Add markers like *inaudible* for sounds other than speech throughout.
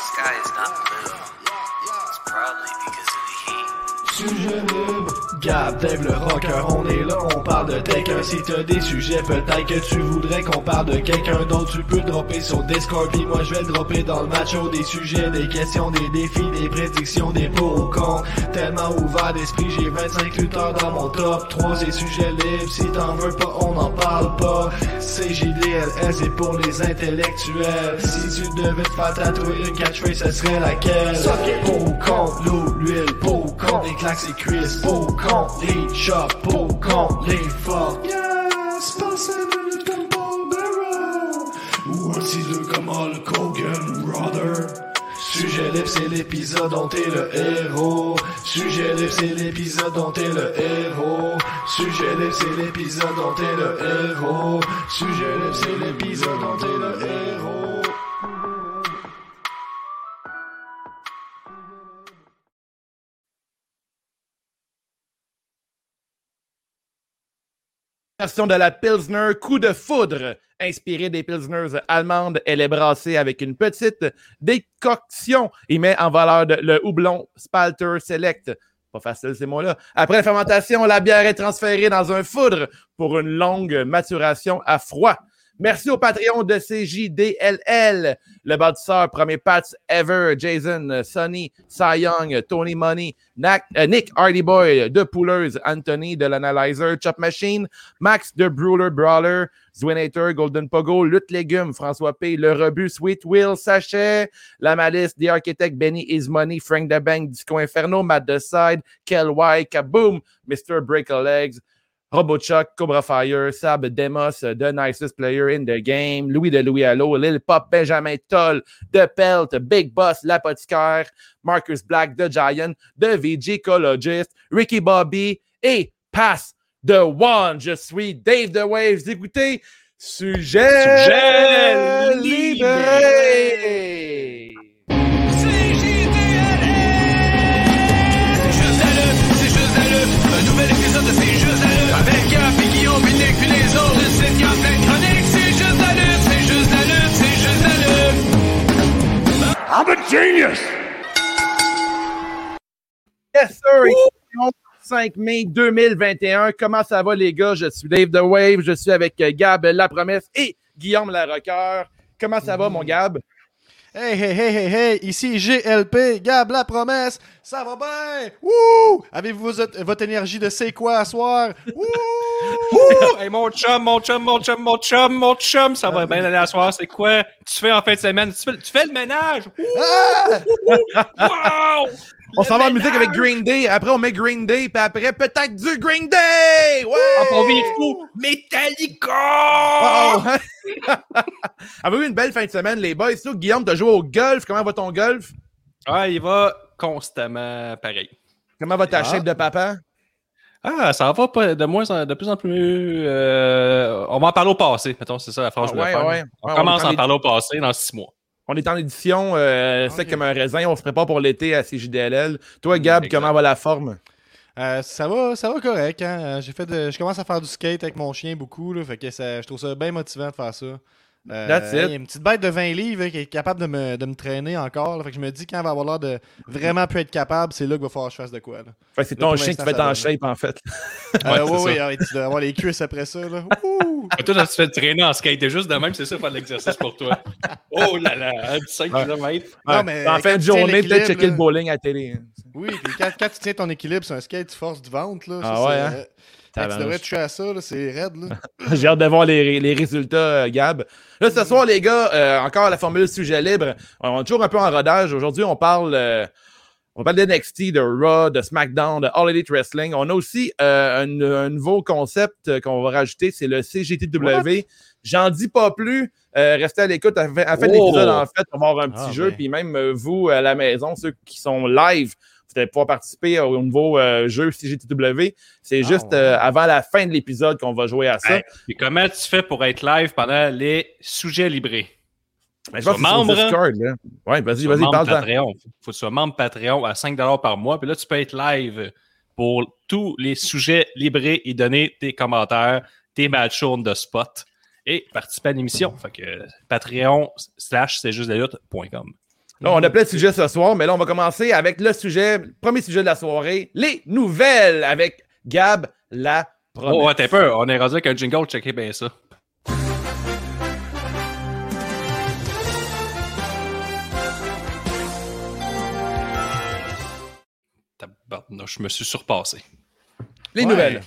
sky is not blue, it's probably because of the heat. Gab, Dave le rocker, on est là, on parle de quelqu'un Si t'as des sujets, peut-être que tu voudrais qu'on parle de quelqu'un d'autre Tu peux dropper sur Discord, puis moi je vais le dropper dans le macho. Des sujets, des questions, des défis, des prédictions, des pour ou contre Tellement ouvert d'esprit, j'ai 25 lutteurs dans mon top 3 C'est sujet libre, si t'en veux pas, on n'en parle pas. CJDLS, c'est pour les intellectuels. Si tu devais te faire tatouer une catchphrase, ce serait laquelle? Pour ou contre l'eau, l'huile, pour ou contre les claques et cuisses Pour ou contre les ou contre les fuck Yes, passez minutes comme Paul Ou un ciseau comme Hulk Hogan, brother Sujet libre, c'est l'épisode dont t'es le héros. Sujet libre, c'est l'épisode dont t'es le héros. Sujet libre, c'est l'épisode dont t'es le héros. Sujet libre, c'est l'épisode dont t'es le héros. Version de la Pilsner Coup de foudre, inspirée des Pilsners allemandes. Elle est brassée avec une petite décoction et met en valeur le houblon Spalter Select. Pas facile ces mots-là. Après la fermentation, la bière est transférée dans un foudre pour une longue maturation à froid. Merci au Patreon de CJDLL, le bâtisseur premier Pats Ever, Jason, Sonny, Cy Young, Tony Money, euh, Nick Hardyboy, de Poolers, Anthony de l'Analyzer, Chop Machine, Max de Brawler Brawler, Zwinator, Golden Pogo, Lutte Légumes, François P, Le Rebut, Sweet Will, Sachet, La Malice, The Architect, Benny Is Money, Frank the Bank, Disco Inferno, Matt The Side, Kel Y, Kaboom, Mr. Break a Legs, RoboChuck, Cobra Fire, Sab Demos, The Nicest Player in the Game, Louis de Louis Allo, Lil Pop, Benjamin Toll, The Pelt, Big Boss, L'Apothicaire, Marcus Black, The Giant, The VG Ecologist, Ricky Bobby et Pass the One. Je suis Dave The Waves. Écoutez, sujet, Sujet libéré. Genius! Yes, sir. Émission 5 mai 2021. Comment ça va, les gars? Je suis Dave The Wave. Je suis avec euh, Gab La Promesse et Guillaume La Rocker. Comment ça va, mon Gab? Hey, hey, hey, hey, hey, ici GLP, Gab la promesse, ça va bien? Wouh! Avez-vous votre, énergie de c'est quoi à soir? Wouh! Ouh! Hey, mon chum, mon chum, mon chum, mon chum, mon chum, ça va bien aller à soir. C'est quoi? Tu fais en fin de semaine? Tu fais, tu fais le ménage? Ah! Wow! On s'en va en musique avec Green Day. Après, on met Green Day. Puis après, peut-être du Green Day! Ouais! Ah, on vit fou! Metallica! Oh. *laughs* Avez-vous eu une belle fin de semaine, les boys? Toi, Guillaume, t'as joué au golf. Comment va ton golf? Ah, il va constamment pareil. Comment va ta Ah. shape de papa? Ah, ça va pas de moins en- de plus en plus. euh, on va en parler au passé, mettons, c'est ça la phrase Ah, que je voulais ouais, faire. ouais. On Ouais, commence à en parler au passé dans six mois. On est en édition euh, sec Ok. comme un raisin. On se prépare pour l'été à CJDLL. Toi, Gab, Exact. comment va la forme? Euh, ça va, ça va correct. Hein? J'ai fait de- je commence à faire du skate avec mon chien beaucoup. Là, fait que ça, je trouve ça bien motivant de faire ça. Euh, That's it. Il y a une petite bête de 20 livres là, qui est capable de me, de me traîner encore. là. fait que je me dis quand elle va avoir l'air de vraiment plus être capable, c'est là qu'il va falloir que je fasse de quoi. Là. Fait que c'est ton chien qui fait ça en va, shape, en fait. Euh, Ouais, oui, oui, tu dois avoir les cuisses après ça. Là. *laughs* Ouh! Ah, Toi, tu te fais traîner en skate, t'es juste de même, c'est ça, faire de l'exercice pour toi. Oh là là, 5 Ouais. km. Non, mais en fin de journée, peut-être checker le bowling à la télé. hein. Oui, puis quand, quand tu tiens ton équilibre sur un skate, tu forces du ventre. Là, Ah Ça, ouais, tu devrais toucher à ça, c'est raide. *laughs* J'ai hâte de voir les, les résultats, euh, Gab. Là, ce soir, les gars, euh, encore la formule sujet libre. On est toujours un peu en rodage. Aujourd'hui, on parle, euh, on parle de NXT, de Raw, de SmackDown, de All Elite Wrestling. On a aussi euh, un, un nouveau concept qu'on va rajouter, c'est le CGTW. J'en dis pas plus. Euh, restez à l'écoute. À à fin de Oh! l'épisode, en fait, on va avoir un petit Ah, jeu. ben. Puis même vous, à la maison, ceux qui sont live, allez pouvoir participer au nouveau euh, jeu CGTW. C'est Ah, juste ouais. euh, avant la fin de l'épisode qu'on va jouer à ça. Hey, Et comment tu fais pour être live pendant les sujets librés? Mais je pense sur membre, Discord, là. Ouais, vas-y, vas-y, parle-en. Patreon. Faut que tu sois membre Patreon à 5 par mois. Puis là, tu peux être live pour tous les sujets librés et donner tes commentaires, tes matchs on the spot et participer à l'émission. Fait que Patreon slash c'est juste la lutte.com. Là, on a plein de sujets ce soir, mais là, on va commencer avec le sujet, premier sujet de la soirée, les nouvelles avec Gab la promesse. Oh, ouais, t'es peur. On est rendu avec un jingle, checker bien ça. Tabarnouche, je me suis surpassé. les Ouais. nouvelles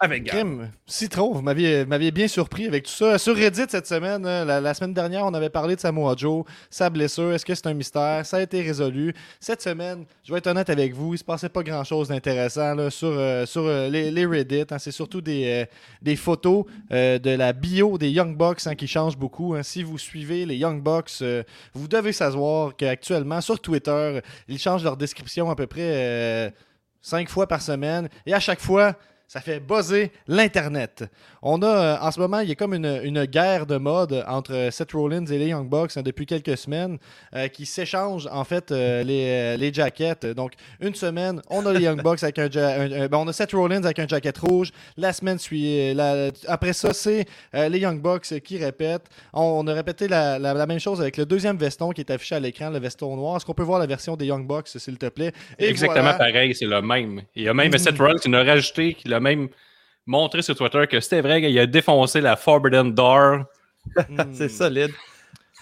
avec. Crime, Citron, vous m'aviez bien surpris avec tout ça. Sur Reddit cette semaine, hein, la, semaine dernière, on avait parlé de Samoa Joe, sa blessure. Est-ce que c'est un mystère? Ça a été résolu. Cette semaine, je vais être honnête avec vous, il se passait pas grand-chose d'intéressant sur, euh, sur euh, les, Reddit. hein. C'est surtout des, euh, des photos de la bio des Young Bucks hein, qui changent beaucoup. Si vous suivez les Young Bucks, vous devez savoir qu'actuellement, sur Twitter, ils changent leur description à peu près cinq fois par semaine. Et à chaque fois, ça fait buzzer l'Internet. On a, euh, en ce moment, il y a comme une, une guerre de mode entre Seth Rollins et les Young Bucks hein, depuis quelques semaines euh, qui s'échangent, en fait, euh, les, les jackets. Donc, une semaine, on a les Young Bucks avec un, ja- un- un- ben, on a Seth Rollins avec un jacket rouge. La semaine suit, la- après ça, c'est euh, les Young Bucks qui répètent. On, on a répété la, la- la même chose avec le deuxième veston qui est affiché à l'écran, le veston noir. Est-ce qu'on peut voir la version des Young Bucks, s'il te plaît? Et Exactement voilà. pareil, c'est le même. Il y a même. Seth Rollins qui l'a rajouté, qui même montré sur Twitter que c'était vrai qu'il a défoncé la Forbidden Door. Hmm. C'est solide.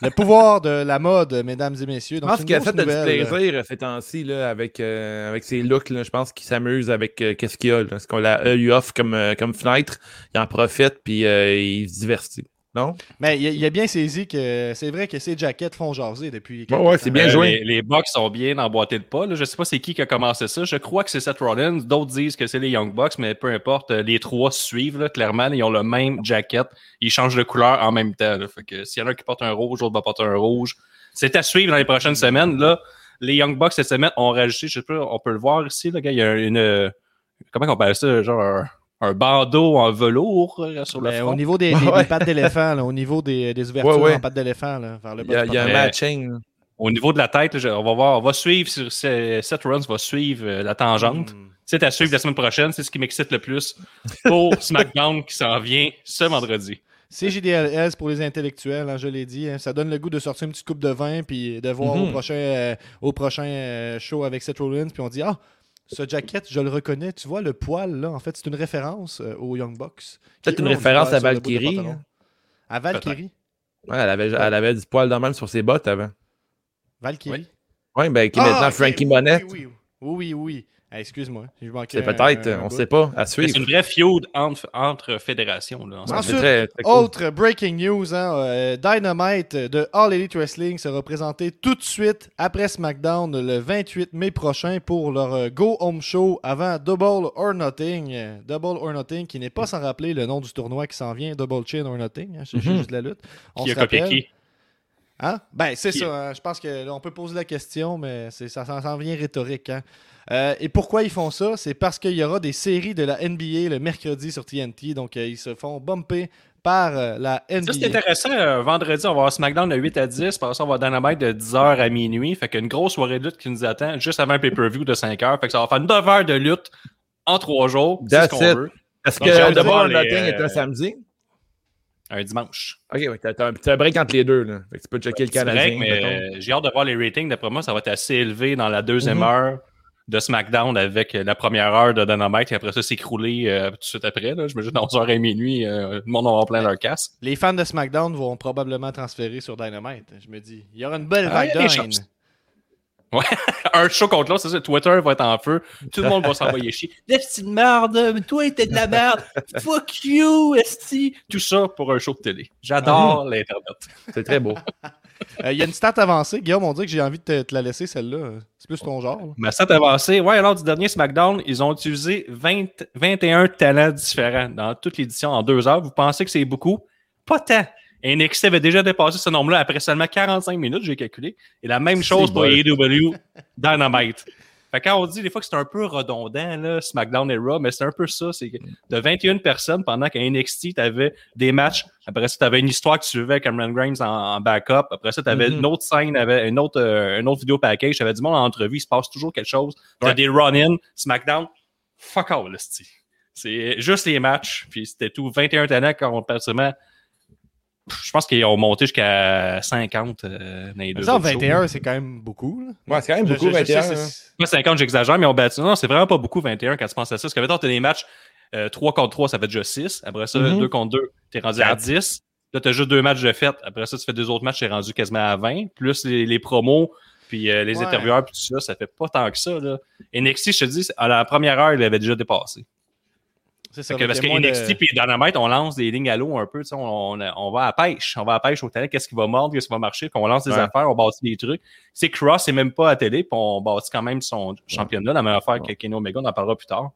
Le pouvoir de la mode, mesdames et messieurs. Je Donc, pense c'est une qu'il a fait grosse de du nouvelle. plaisir euh, ces temps-ci avec, euh, avec ses looks. Là. Je pense qu'il s'amuse avec euh, qu'est-ce qu'il y a. Là. Ce qu'on a eu off comme, euh, comme fenêtre. Il en profite puis euh, il se divertit. Non? Mais il a, il a bien saisi que c'est vrai que ces jackets font jaser depuis. Ouais, ouais, c'est bien Euh, joué. Les, les Bucks sont bien emboîtés de pas. là. Je sais pas c'est qui qui a commencé ça. Je crois que c'est Seth Rollins. D'autres disent que c'est les Young Bucks, mais peu importe. euh, Les trois suivent, là, clairement. Ils ont le même jacket. Ils changent de couleur en même temps. là. Fait que s'il y en a un qui porte un rouge, l'autre va porter un rouge. C'est à suivre dans les prochaines semaines. Là, les Young Bucks cette semaine ont rajouté, je sais pas, on peut le voir ici, là, il y a une. euh, Comment on appelle ça? Genre un, bandeau en velours euh, sur le Mais front. au niveau des, des- Ouais. des pattes d'éléphant, là, au niveau des, des ouvertures Ouais, ouais. en pattes d'éléphant, là, vers le Il bas y a, du il y a un matching. Au niveau de la tête, là, on va voir, on va suivre Seth Rollins va suivre euh, la tangente. Hmm. C'est à suivre la semaine prochaine, c'est ce qui m'excite le plus pour *laughs* SmackDown qui s'en vient ce vendredi. CJDLS pour les intellectuels, hein, je l'ai dit. hein, ça donne le goût de sortir une petite coupe de vin puis de voir au Mhm. prochain, euh, au prochain euh, show avec Seth Rollins. Puis on dit Ah, ce jacket, je le reconnais. Tu vois le poil, là, en fait, c'est une référence euh, aux Young Bucks. Peut-être une référence à le bout de Valkyrie, hein. À Valkyrie. Ouais, elle, avait, elle avait du poil dans même sur ses bottes avant. Valkyrie. Oui, ben qui est Ah, maintenant Frankie oui, Monette. Oui, oui, oui. oui. Ah, Excuse-moi. j'ai manqué C'est peut-être, on bout. sait pas, à suivre. C'est une vraie feud entre, entre fédérations. Là, en ce Ouais, moment. c'est Ensuite, très- très cool. Autre breaking news, hein, euh, Dynamite de All Elite Wrestling sera présenté tout de suite après SmackDown le 28 mai prochain pour leur euh, Go Home Show avant Double or Nothing. Euh, Double or Nothing qui n'est pas sans rappeler le nom du tournoi qui s'en vient, Double Chin or Nothing. hein, c'est Mhm. juste de la lutte. On Qui a copié qui? Hein? Ben, c'est Qui- ça. hein. Je pense que là, on peut poser la question, mais ça s'en vient rhétorique. hein. Euh, et pourquoi ils font ça? C'est parce qu'il y aura des séries de la NBA le mercredi sur TNT. Donc, euh, ils se font bumper par euh, la NBA. Ça, c'est intéressant. euh, vendredi, on va avoir SmackDown de 8 à 10. Par ça, on va avoir Dynamite de 10h à minuit. Fait qu'une grosse soirée de lutte qui nous attend juste avant un pay-per-view de 5 heures. Fait que ça va faire 9 heures de lutte en 3 jours. C'est ce qu'on veut. Est-ce que or les, Nothing est un samedi? Un dimanche. Ok, ouais, t'as, t'as un, t'as un break entre les deux. Là. Fait que tu peux checker le C'est vrai, Canadien. mais euh, j'ai hâte de voir les ratings. D'après moi, ça va être assez élevé dans la deuxième Mhm. heure de SmackDown avec la première heure de Dynamite et après ça s'écrouler euh, tout de suite après. Là. Je me dis, 11h et minuit, euh, le monde va avoir plein leur casse. Les fans de SmackDown vont probablement transférer sur Dynamite. Je me dis, il y aura une belle Ah, vague chances. *laughs* un show contre l'autre, c'est ça. Twitter va être en feu. Tout le monde va s'envoyer chier. *laughs* La petite merde, mais toi, t'es de la merde. Fuck you, esti. Tout ça pour un show de télé. J'adore l'Internet. C'est très beau. *laughs* Euh, Il y a une stat avancée. Guillaume, on dit que j'ai envie de te, te la laisser, celle-là. C'est plus ton genre. là. Mais ça avancé. Ouais, alors du dernier SmackDown, ils ont utilisé 20 21 talents différents dans toute l'édition en deux heures. Vous pensez que c'est beaucoup? Pas tant. NXT avait déjà dépassé ce nombre-là après seulement 45 minutes, j'ai calculé. Et la même chose pour. AEW *laughs* Dynamite. Fait quand on dit des fois que c'est un peu redondant, là, SmackDown et Raw, mais c'est un peu ça. C'est que de 21 personnes pendant qu'à NXT, tu avais des matchs. Après ça, tu avais une histoire que tu suivais avec Cameron Grimes en, en backup. Après ça, tu avais Mhm. une autre scène, avait une autre, euh, un autre vidéo package. Tu avais du monde en entrevue. Il se passe toujours quelque chose. Tu as Ouais. des run-in. SmackDown, fuck all. C'est juste les matchs. Puis c'était tout. 21 talents comparativement je pense qu'ils ont monté jusqu'à 50 euh, dans les deux Ça, autres shows. 21, c'est quand même beaucoup. là. Ouais, c'est quand même beaucoup, je- je sais, 21. c'est- hein. Moi, 50, j'exagère, mais on battu. Non, c'est vraiment pas beaucoup 21 quand tu penses à ça. Parce que mettons, t'as des matchs euh, 3 contre 3, ça fait déjà 6. Après ça, Mhm. 2 contre 2, t'es rendu à Quatre. 10. Là, t'as juste deux matchs de fête. Après ça, tu fais deux autres matchs, t'es rendu quasiment à 20. Plus les, les promos, puis euh, les Ouais. intervieweurs, puis tout ça, ça fait pas tant que ça. Là. NXT, je te dis, à la première heure, il avait déjà dépassé. C'est ça. Fait que donc parce que moins de- NXT puis Dynamite, on lance des lignes à l'eau un peu. On, on, on va à pêche. On va à pêche au talent. Qu'est-ce qui va mordre? Qu'est-ce qui va marcher? Puis on lance des Ouais. affaires, on bâtit des trucs. C'est Cross, c'est même pas à télé. Puis on bâtit quand même son championnat. La même affaire que Kenny Omega, on en parlera plus tard.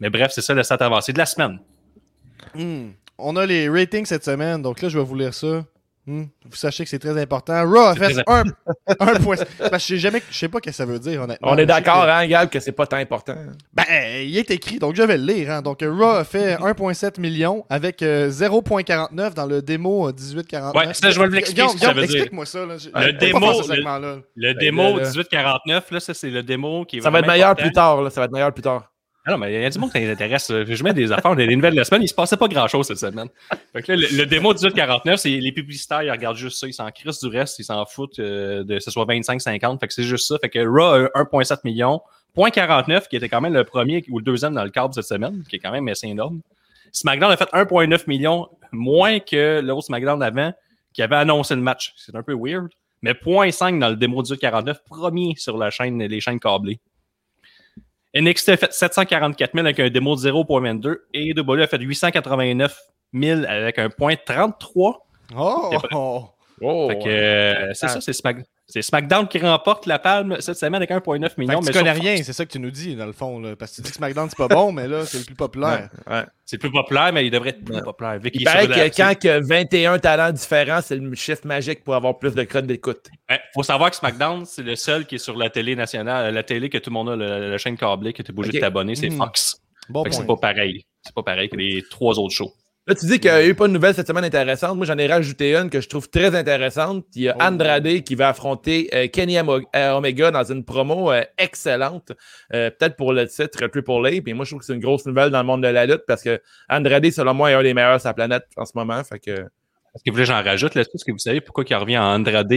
Mais bref, c'est ça le stat avancé de la semaine. Hmm. On a les ratings cette semaine, donc là, je vais vous lire ça. Hmm. Vous sachez que c'est très important. Raw a fait un, *laughs* un point. Parce que je sais jamais, je sais pas ce que ça veut dire, honnêtement. On est d'accord, que- hein, Gab, que c'est pas tant important. Ben, il est écrit, donc je vais le lire. hein. Donc, euh, Raw a fait *laughs* 1,7 million avec euh, 0,49 dans le démo euh, 1849. Ouais, ça, je vais l'expliquer. Explique-moi ça. Là. Le démo, ce le- segment-là. Le Ben, démo là, là. 1849, là, ça, c'est le démo qui est Ça va être meilleur important. plus tard, là. Ça va être meilleur plus tard. Ah non, mais il y a du monde qui s'intéresse. là. Je mets des affaires, des nouvelles de la semaine. Il se passait pas grand chose cette semaine. Que là, le, le démo 1849, c'est les publicitaires, ils regardent juste ça. Ils s'en crissent du reste. Ils s'en foutent euh, de que ce soit 25-50. Fait que c'est juste ça. Fait que Raw a 1,7 million. Point 49, qui était quand même le premier ou le deuxième dans le cadre cette semaine, qui est quand même assez énorme. SmackDown a fait 1,9 million, moins que l'autre SmackDown d'avant, qui avait annoncé le match. C'est un peu weird. Mais 0.5 dans le démo 1849, premier sur la chaîne, les chaînes câblées. NXT a fait 744 000 avec un démo de 0.22 et AEW a fait 889 000 avec un point 33. Oh! Oh. Fait que euh, c'est Ah. ça, c'est Smack- c'est SmackDown qui remporte la palme cette semaine avec 1.9 Fait millions. que mais tu connais sur- rien, c'est ça que tu nous dis, dans le fond. Là, parce que tu dis que SmackDown, c'est pas bon, mais là, c'est le plus populaire. Ouais. C'est plus populaire, mais il devrait être plus populaire. Qu'il Il paraît que quand que 21 talents différents, c'est le chiffre magique pour avoir plus de codes d'écoute. Ouais, faut savoir que SmackDown, c'est le seul qui est sur la télé nationale, la télé que tout le monde a, la, la chaîne câblée, que tu es obligé Ok. de t'abonner, c'est Mhm. Fox. Bon c'est pas pareil. C'est pas pareil que les trois autres shows. Là, tu dis qu'il n'y a eu pas de nouvelles cette semaine intéressantes. Moi, j'en ai rajouté une que je trouve très intéressante. Il y a Oh. Andrade qui va affronter euh, Kenny euh, Omega dans une promo euh, excellente. Euh, Peut-être pour le titre Triple A. Puis moi, je trouve que c'est une grosse nouvelle dans le monde de la lutte parce que Andrade, selon moi, est un des meilleurs sur la planète en ce moment. Fait que... Est-ce que vous voulez que j'en rajoute là-dessus? Est-ce que vous savez pourquoi il revient en Andrade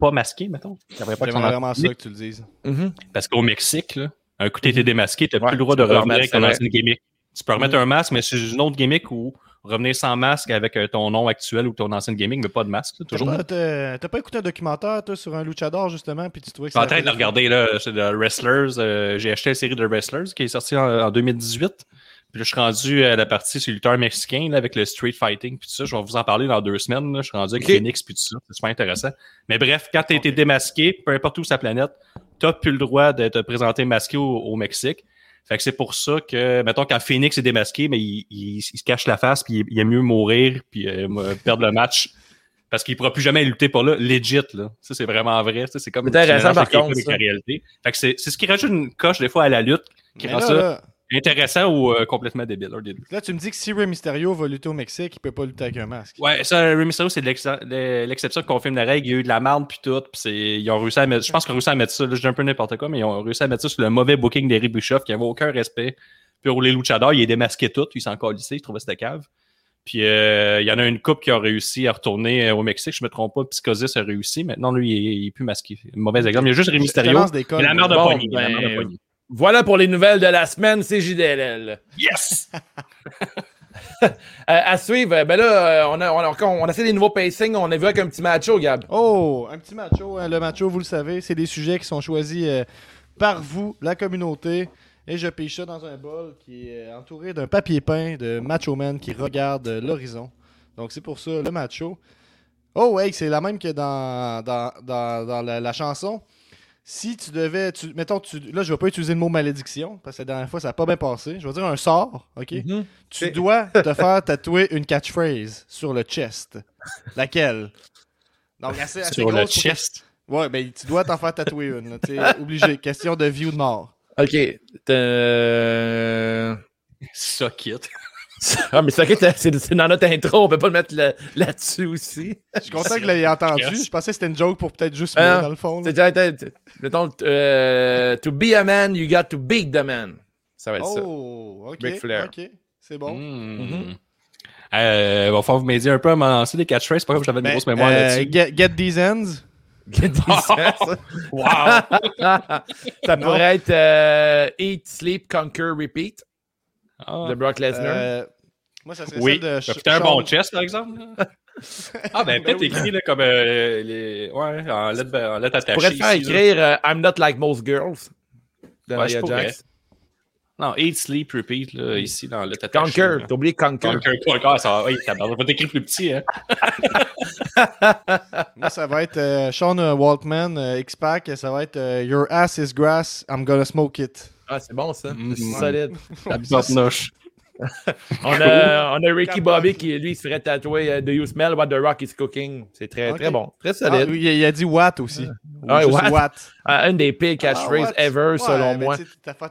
pas masqué, mettons? Il devrait pas que J'aimerais vraiment ça que tu le dises. Mhm. Parce qu'au Mexique, là, un coup t'étais démasqué, t'as Ouais, plus le droit de revenir remettre, avec ton ancienne gimmick. Tu peux remettre un masque, mais c'est une autre gimmick ou revenir sans masque avec euh, ton nom actuel ou ton ancienne gimmick, mais pas de masque. T'as toujours. pas, t'as- pas écouté un documentaire, toi, sur un luchador, justement, puis tu trouvais que en train de le regarder, là, c'est de Wrestlers. euh, j'ai acheté la série de Wrestlers qui est sortie en, en 2018. Puis là, je suis rendu à la partie sur le lutteur mexicain, là, avec le street fighting, puis tout ça. Je vais vous en parler dans deux semaines. là. Je suis rendu avec. Phoenix, puis tout ça. C'est super intéressant. Mais bref, quand tu été démasqué, peu importe où sa planète, tu plus le droit de te présenter masqué au, au Mexique. Fait que c'est pour ça que, mettons, quand Phoenix est démasqué, mais il, il- il se cache la face, puis il, il aime mieux mourir, puis euh, perdre le match. Parce qu'il pourra plus jamais lutter pour là, legit, là. Ça, c'est vraiment vrai. Ça, C'est comme mélanges par contre, ça. la réalité. Fait que c'est c'est ce qui rajoute une coche, des fois, à la lutte, qui Mais rend là, ça là, intéressant ou euh, complètement débile. un des deux. là, tu me dis que si Rey Mysterio va lutter au Mexique, il peut pas lutter avec un masque. Ouais, ça, Rey Mysterio, c'est l'ex- l'exception qui confirme la règle. Il y a eu de la merde puis tout. Puis ils ont réussi à mettre. Je pense qu'ils ont réussi à mettre ça. Là, je dis un peu n'importe quoi, mais ils ont réussi à mettre ça sur le mauvais booking d'Eric Bischoff qui avait aucun respect. Puis pour les luchadors, il est démasqué tout. Il s'en calissait. Il trouvait c'était cave. Puis euh, il y en a une couple qui a réussi à retourner euh, au Mexique. Je me trompe pas. Psychosis a réussi. Maintenant, lui, il est, il est plus masqué. Mauvais exemple. Il y a juste Rey Mysterio. des codes, la merde de Bon, ben. Voilà pour les nouvelles de la semaine, c'est JDLL. Yes! *laughs* *laughs* Euh, à suivre, ben là, euh, on a, on, a, on a fait des nouveaux pacings, on a vu avec un petit macho, Gab. Oh, un petit macho. hein. Le macho, vous le savez, c'est des sujets qui sont choisis euh, par vous, la communauté. Et je pêche ça dans un bol qui est entouré d'un papier peint de Macho Man qui regarde euh, l'horizon. Donc c'est pour ça, le macho. Oh, hey, c'est la même que dans, dans, dans, dans la, la chanson. Si tu devais. Tu, mettons, tu, là, je vais pas utiliser le mot malédiction, parce que la dernière fois, ça n'a pas bien passé. Je vais dire un sort, OK? Mhm. Tu dois *laughs* te faire tatouer une catchphrase sur le chest. Laquelle? Donc, assez, assez Sur le que- chest? Ouais, ben tu dois t'en faire tatouer une. t'sais, *laughs* obligé. Question de vie ou de mort. Ok. Euh... *laughs* *laughs* Ah, mais c'est ok, t'as- c'est dans notre intro, on peut pas le mettre là- là-dessus aussi. Je suis content que vous l'ayez entendu. Yes. Je pensais que c'était une joke pour peut-être juste Ah, moi, dans le fond. C'est déjà été- Mettons, euh, to be a man, you got to beat the man. Ça va être ça. Oh, ok. Flair. Ok, c'est bon. Mm. Euh, va falloir vous m'aider un peu à m'avancer les catchphrases. C'est pas comme j'avais une Ben, grosse mémoire euh, là-dessus. get, get these ends. *laughs* *laughs* Wow! ça pourrait être euh, Eat, Sleep, Conquer, Repeat Ah. de Brock Lesnar. Moi, ça serait Oui, celle de Sh- fait un bon chest, par exemple. *laughs* ah, ben, peut-être oui. écrit là, comme euh, les... ouais, en lettres en pourrais attachées. te faire ici, écrire euh, I'm not like most girls de Ouais, pourrais. Jax. Non, Eat, Sleep, Repeat, là, ici, dans lettres attachées. Conquer, t'as oublié Conquer. Conquer, Conquer, ça va. Oui, ça va t'écrire plus petit, hein. *laughs* Moi, ça va être euh, Sean Waltman, euh, X-Pac. Ça va être Your ass is grass, I'm gonna smoke it. Ah, c'est bon ça. Mm. C'est solide. *laughs* La noche. On a, on a Ricky Bobby qui, lui, se ferait tatouer euh, Do you smell what the rock is cooking? C'est très, très bon. Très Ah, solide. il, a- il a dit Watt aussi. Ah, juste Watt. Watt. Ah, une des pires catchphrases Ah, Watt. ever, Ouais, selon moi.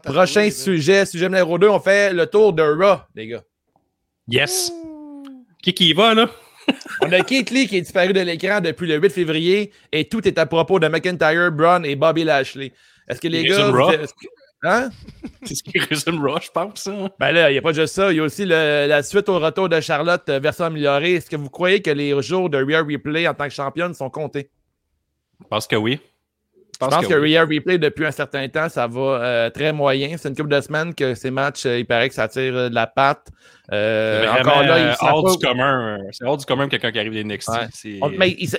Prochain sujet, sujet numéro 2, on fait le tour de Raw, les gars. Yes. Qui qui y va, là? On a Keith Lee qui est disparu de l'écran depuis le 8 février et tout est à propos de McIntyre, Braun et Bobby Lashley. Est-ce que les Il gars. est-ce que- Hein? *laughs* C'est ce qui résume Raw, je pense. hein. Ben là, il n'y a pas juste ça. Il y a aussi le- la suite au retour de Charlotte version améliorée. Est-ce que vous croyez que les jours de Rhea Replay en tant que championne sont comptés? Je pense que oui. Je pense que, oui. Rhea Replay, depuis un certain temps, ça va euh, très moyen. C'est une couple de semaines que ces matchs, euh, il paraît que ça tire euh, de la patte. Euh, C'est encore là, euh, ils hors pas- du commun. C'est hors du commun quelqu'un qui arrive des NXT. Ouais. C'est- On- mais ils,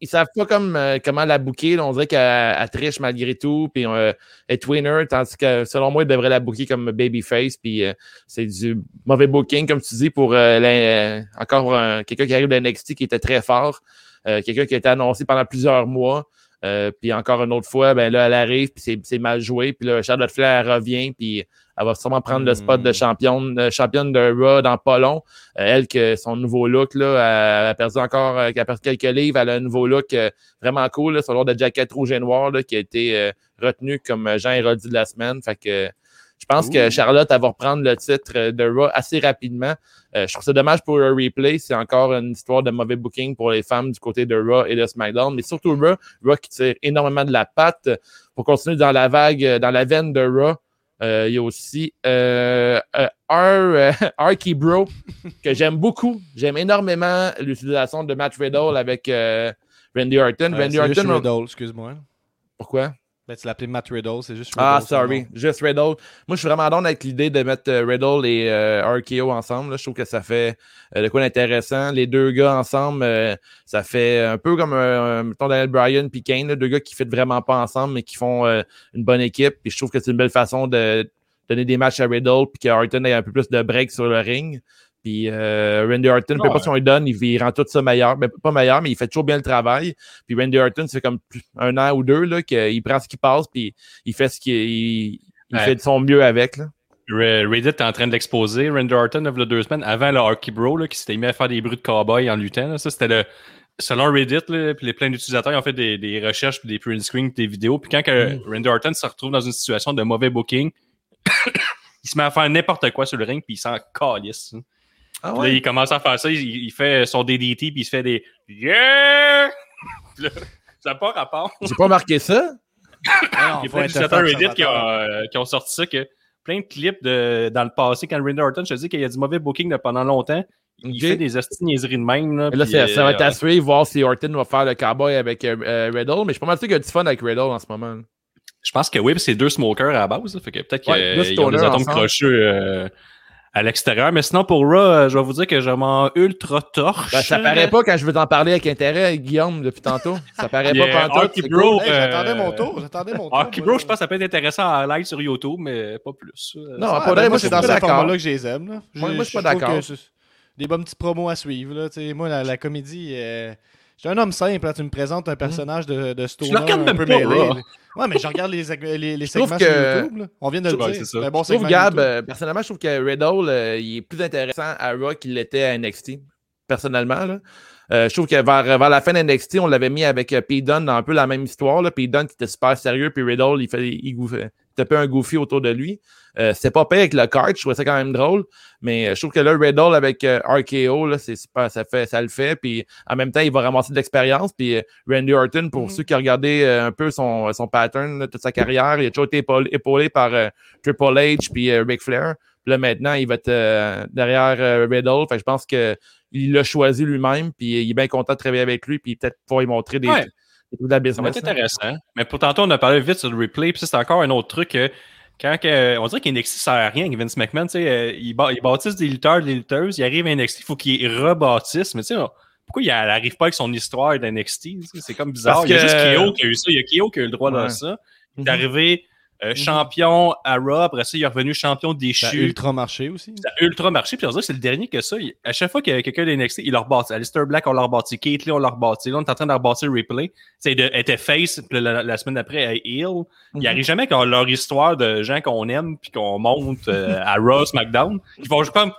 ils savent pas comme, euh, comment la booker. On dirait qu'elle elle triche malgré tout. Puis euh, est winner, tandis que selon moi, ils devraient la booker comme babyface. Puis euh, c'est du mauvais booking, comme tu dis, pour la- encore quelqu'un qui arrive de NXT qui était très fort. Euh, quelqu'un qui a été annoncé pendant plusieurs mois. Euh, puis encore une autre fois, ben là, elle arrive, puis c'est- c'est mal joué. Puis là, Charlotte Flair revient, puis elle va sûrement prendre le spot de championne, euh, championne de Raw dans pas long. Euh, elle, que son nouveau look, là, elle a perdu encore euh, elle a perdu quelques livres. Elle a un nouveau look euh, vraiment cool, là, son genre de jacket rouge et noir là, qui a été retenu comme Jean Héroldi de la semaine. Fait que je pense que Charlotte, elle va reprendre le titre euh, de Raw assez rapidement. Euh, je trouve ça dommage pour le replay. C'est encore une histoire de mauvais booking pour les femmes du côté de Raw et de SmackDown, mais surtout Raw, Raw qui tire énormément de la patte. Pour continuer dans la vague, euh, dans la veine de Raw, euh, il y a aussi euh, R, *laughs* Arky Bro, que j'aime beaucoup. J'aime énormément l'utilisation de Matt Riddle avec Randy Orton. Randy Orton, excuse-moi. pourquoi? Ben, tu l'appelais Matt Riddle, c'est juste Riddle. Ah, sorry. Juste Riddle. Moi, je suis vraiment down avec l'idée de mettre euh, Riddle et euh, RKO ensemble. là. Je trouve que ça fait euh, de quoi d'intéressant. Les deux gars ensemble, euh, ça fait un peu comme, euh, mettons, Daniel Bryan puis Kane, là, deux gars qui ne vraiment pas ensemble, mais qui font euh, une bonne équipe. Puis je trouve que c'est une belle façon de donner des matchs à Riddle puis que Orton ait un peu plus de break sur le ring. Puis euh, Randy Orton, peu Ouais. importe si on lui donne, il, il rend tout ça meilleur. Ben, pas meilleur, mais il fait toujours bien le travail. Puis Randy Orton, ça fait comme un an ou deux là, qu'il prend ce qui passe, puis il fait ce qu'il il, il Ouais. fait de son mieux avec. Là. Reddit est en train de l'exposer. Randy Orton, il y a deux semaines, avant le Arky Bro, là, qui s'était mis à faire des bruits de cowboy en luttant. là. Ça, c'était le. Selon Reddit, là, puis les plein d'utilisateurs ils ont fait des, des recherches, puis des print screens, des vidéos. Puis quand que Randy Orton se retrouve dans une situation de mauvais booking, *coughs* il se met à faire n'importe quoi sur le ring, puis il s'en calisse. hein. Ah Là, il commence à faire ça, il, il fait son DDT, puis il se fait des Yeah! *laughs* Là, ça n'a pas rapport. J'ai pas marqué ça. Ah non, Il y a plein être d'utilisateurs Reddit qui euh, qui ont sorti ça, que plein de clips de, dans le passé, quand Randy Orton, je te dis qu'il y a du mauvais booking de pendant longtemps, il fait des hosties niaiseries de même. Là, ça va être euh, à suivre, voir si Orton va faire le cowboy avec euh, euh, Riddle. Mais je suis pas mal sûr qu'il y a du fun avec Riddle en ce moment. Je pense que oui, puis c'est deux smokers à la base. là, fait que peut-être Ouais, qu'ils ont des atomes crochus euh, à l'extérieur. Mais sinon, pour Raw, euh, je vais vous dire que je m'en ultra torche. Ben, ça paraît pas quand je veux t'en parler avec intérêt, Guillaume, depuis tantôt. Ça paraît pas Bro, cool. Hey, j'attendais euh, mon tour, j'attendais mon tour. Arky moi, Bro, je pense que ça peut être intéressant en live sur YouTube, mais pas plus. Euh, Non, Ah, pas ben, moi, c'est suis dans pas ce d'accord. format-là que je les aime. Là. Moi, moi, je suis pas d'accord. Des bonnes petites promos à suivre. Là, moi, la, la comédie. euh, Je suis un homme simple, là, tu me présentes un personnage de, de stoner le regardes un même peu pas, mêlé. là. Ouais, mais je regarde les, les, segments que- sur YouTube. là. On vient de le dire. c'est bon Je trouve, Gab, euh, personnellement, je trouve que Riddle, euh, il est plus intéressant à Raw qu'il l'était à NXT, personnellement. Là. Euh, je trouve que vers, vers la fin de NXT, on l'avait mis avec P. Dunne dans un peu la même histoire. P. Dunne qui était super sérieux, puis Riddle, il, fait, il, il était un peu un goofy autour de lui. Euh, c'est pas pire avec le cart, je trouvais ça quand même drôle. Mais euh, je trouve que là, Riddle avec euh, RKO, là, c'est super, ça, fait, ça le fait. Puis en même temps, il va ramasser de l'expérience. Puis euh, Randy Orton, pour Mhm. ceux qui ont regardé un peu son, son pattern, là, toute sa carrière, il a toujours été épaulé, épaulé par Triple H puis Ric Flair. Puis là, maintenant, il va être derrière Riddle. Fait que je pense qu'il l'a choisi lui-même. Puis il est bien content de travailler avec lui. Puis peut-être pouvoir lui montrer des, Ouais. des trucs de la Ça va business. être là. intéressant. Mais pour tantôt, on a parlé vite sur le replay. Puis c'est encore un autre truc. que quand que- on dirait qu'NXT sert à rien avec Vince McMahon, tu sais, euh, il, bâ- il bâtisse des lutteurs, des lutteuses, il arrive à NXT, il faut qu'il rebâtisse. Mais tu sais, pourquoi il n'arrive pas avec son histoire d'NXT? C'est comme bizarre. Parce Il y a que- juste Kyo qui a eu ça. Il y a Kyo qui a eu le droit Ouais. ça. Il est arrivé euh, champion à Raw. Après ça, il est revenu champion Ça a déchu. ultra marché aussi. Ça a ultra marché. Puis on dirait que c'est le dernier que ça. Il- à chaque fois qu'il y a quelqu'un d'NXT, il leur rebâtit. Alistair Black, on l'a rebâti. Kate Lee, on l'a rebâti. Là, on est en train de rebâtir le replay. C'est de, elle était face, puis la, la semaine d'après, elle est heel. Mhm. Il arrive jamais quand leur histoire de gens qu'on aime puis qu'on monte euh, à Raw, SmackDown. Ils vont juste comme,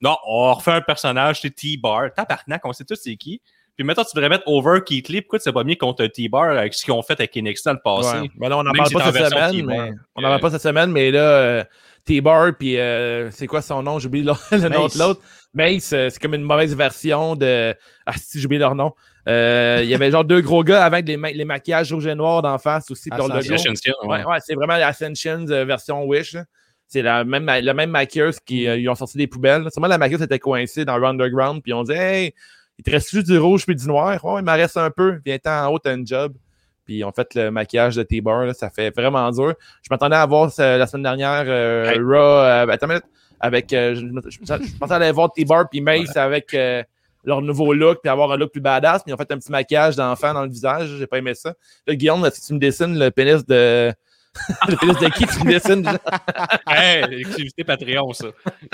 non, on refait un personnage, c'est T-Bar. Tabarnak, on sait tous c'est qui. Puis maintenant, tu devrais mettre over Keith Lee. Pourquoi tu sais pas mieux contre T-Bar avec ce qu'ils ont fait avec NXT dans le passé? Ouais. Ben là, on n'en parle si pas cette semaine. Mais... On n'en parle pas cette semaine, mais là, euh, T-Bar, puis euh, c'est quoi son nom? J'oublie le, *laughs* le nom de l'autre. Mace, euh, c'est comme une mauvaise version de. Ah, si, j'oublie leur nom. Euh, Il y avait genre deux gros gars avec les, ma- les maquillages rouge et noir d'en face aussi. Ascension, ouais. Ouais, ouais, c'est vraiment l'Ascension euh, version Wish. là. C'est la même, la même maquilleuse qui euh, ils ont sorti des poubelles. là. Sûrement la maquilleuse était coincée dans Underground, puis on dit Hey, il te reste juste du rouge puis du noir? Ouais, il m'en reste un peu. Viens-t'en en haut, t'as un job. Puis ont fait le maquillage de T-Bar. Ça fait vraiment dur. Je m'attendais à voir ça, la semaine dernière euh, Hey. Raw. euh, attends une minute. Avec, euh, je, je- je- je pensais aller voir T-Bar puis Mace avec euh, leur nouveau look, puis avoir un look plus badass. Puis ils ont fait un petit maquillage d'enfant dans le visage. J'ai pas aimé ça. Là, Guillaume, si tu me dessines le pénis de. Le pénis de qui tu dessines? Hey, exclusivité Patreon, ça.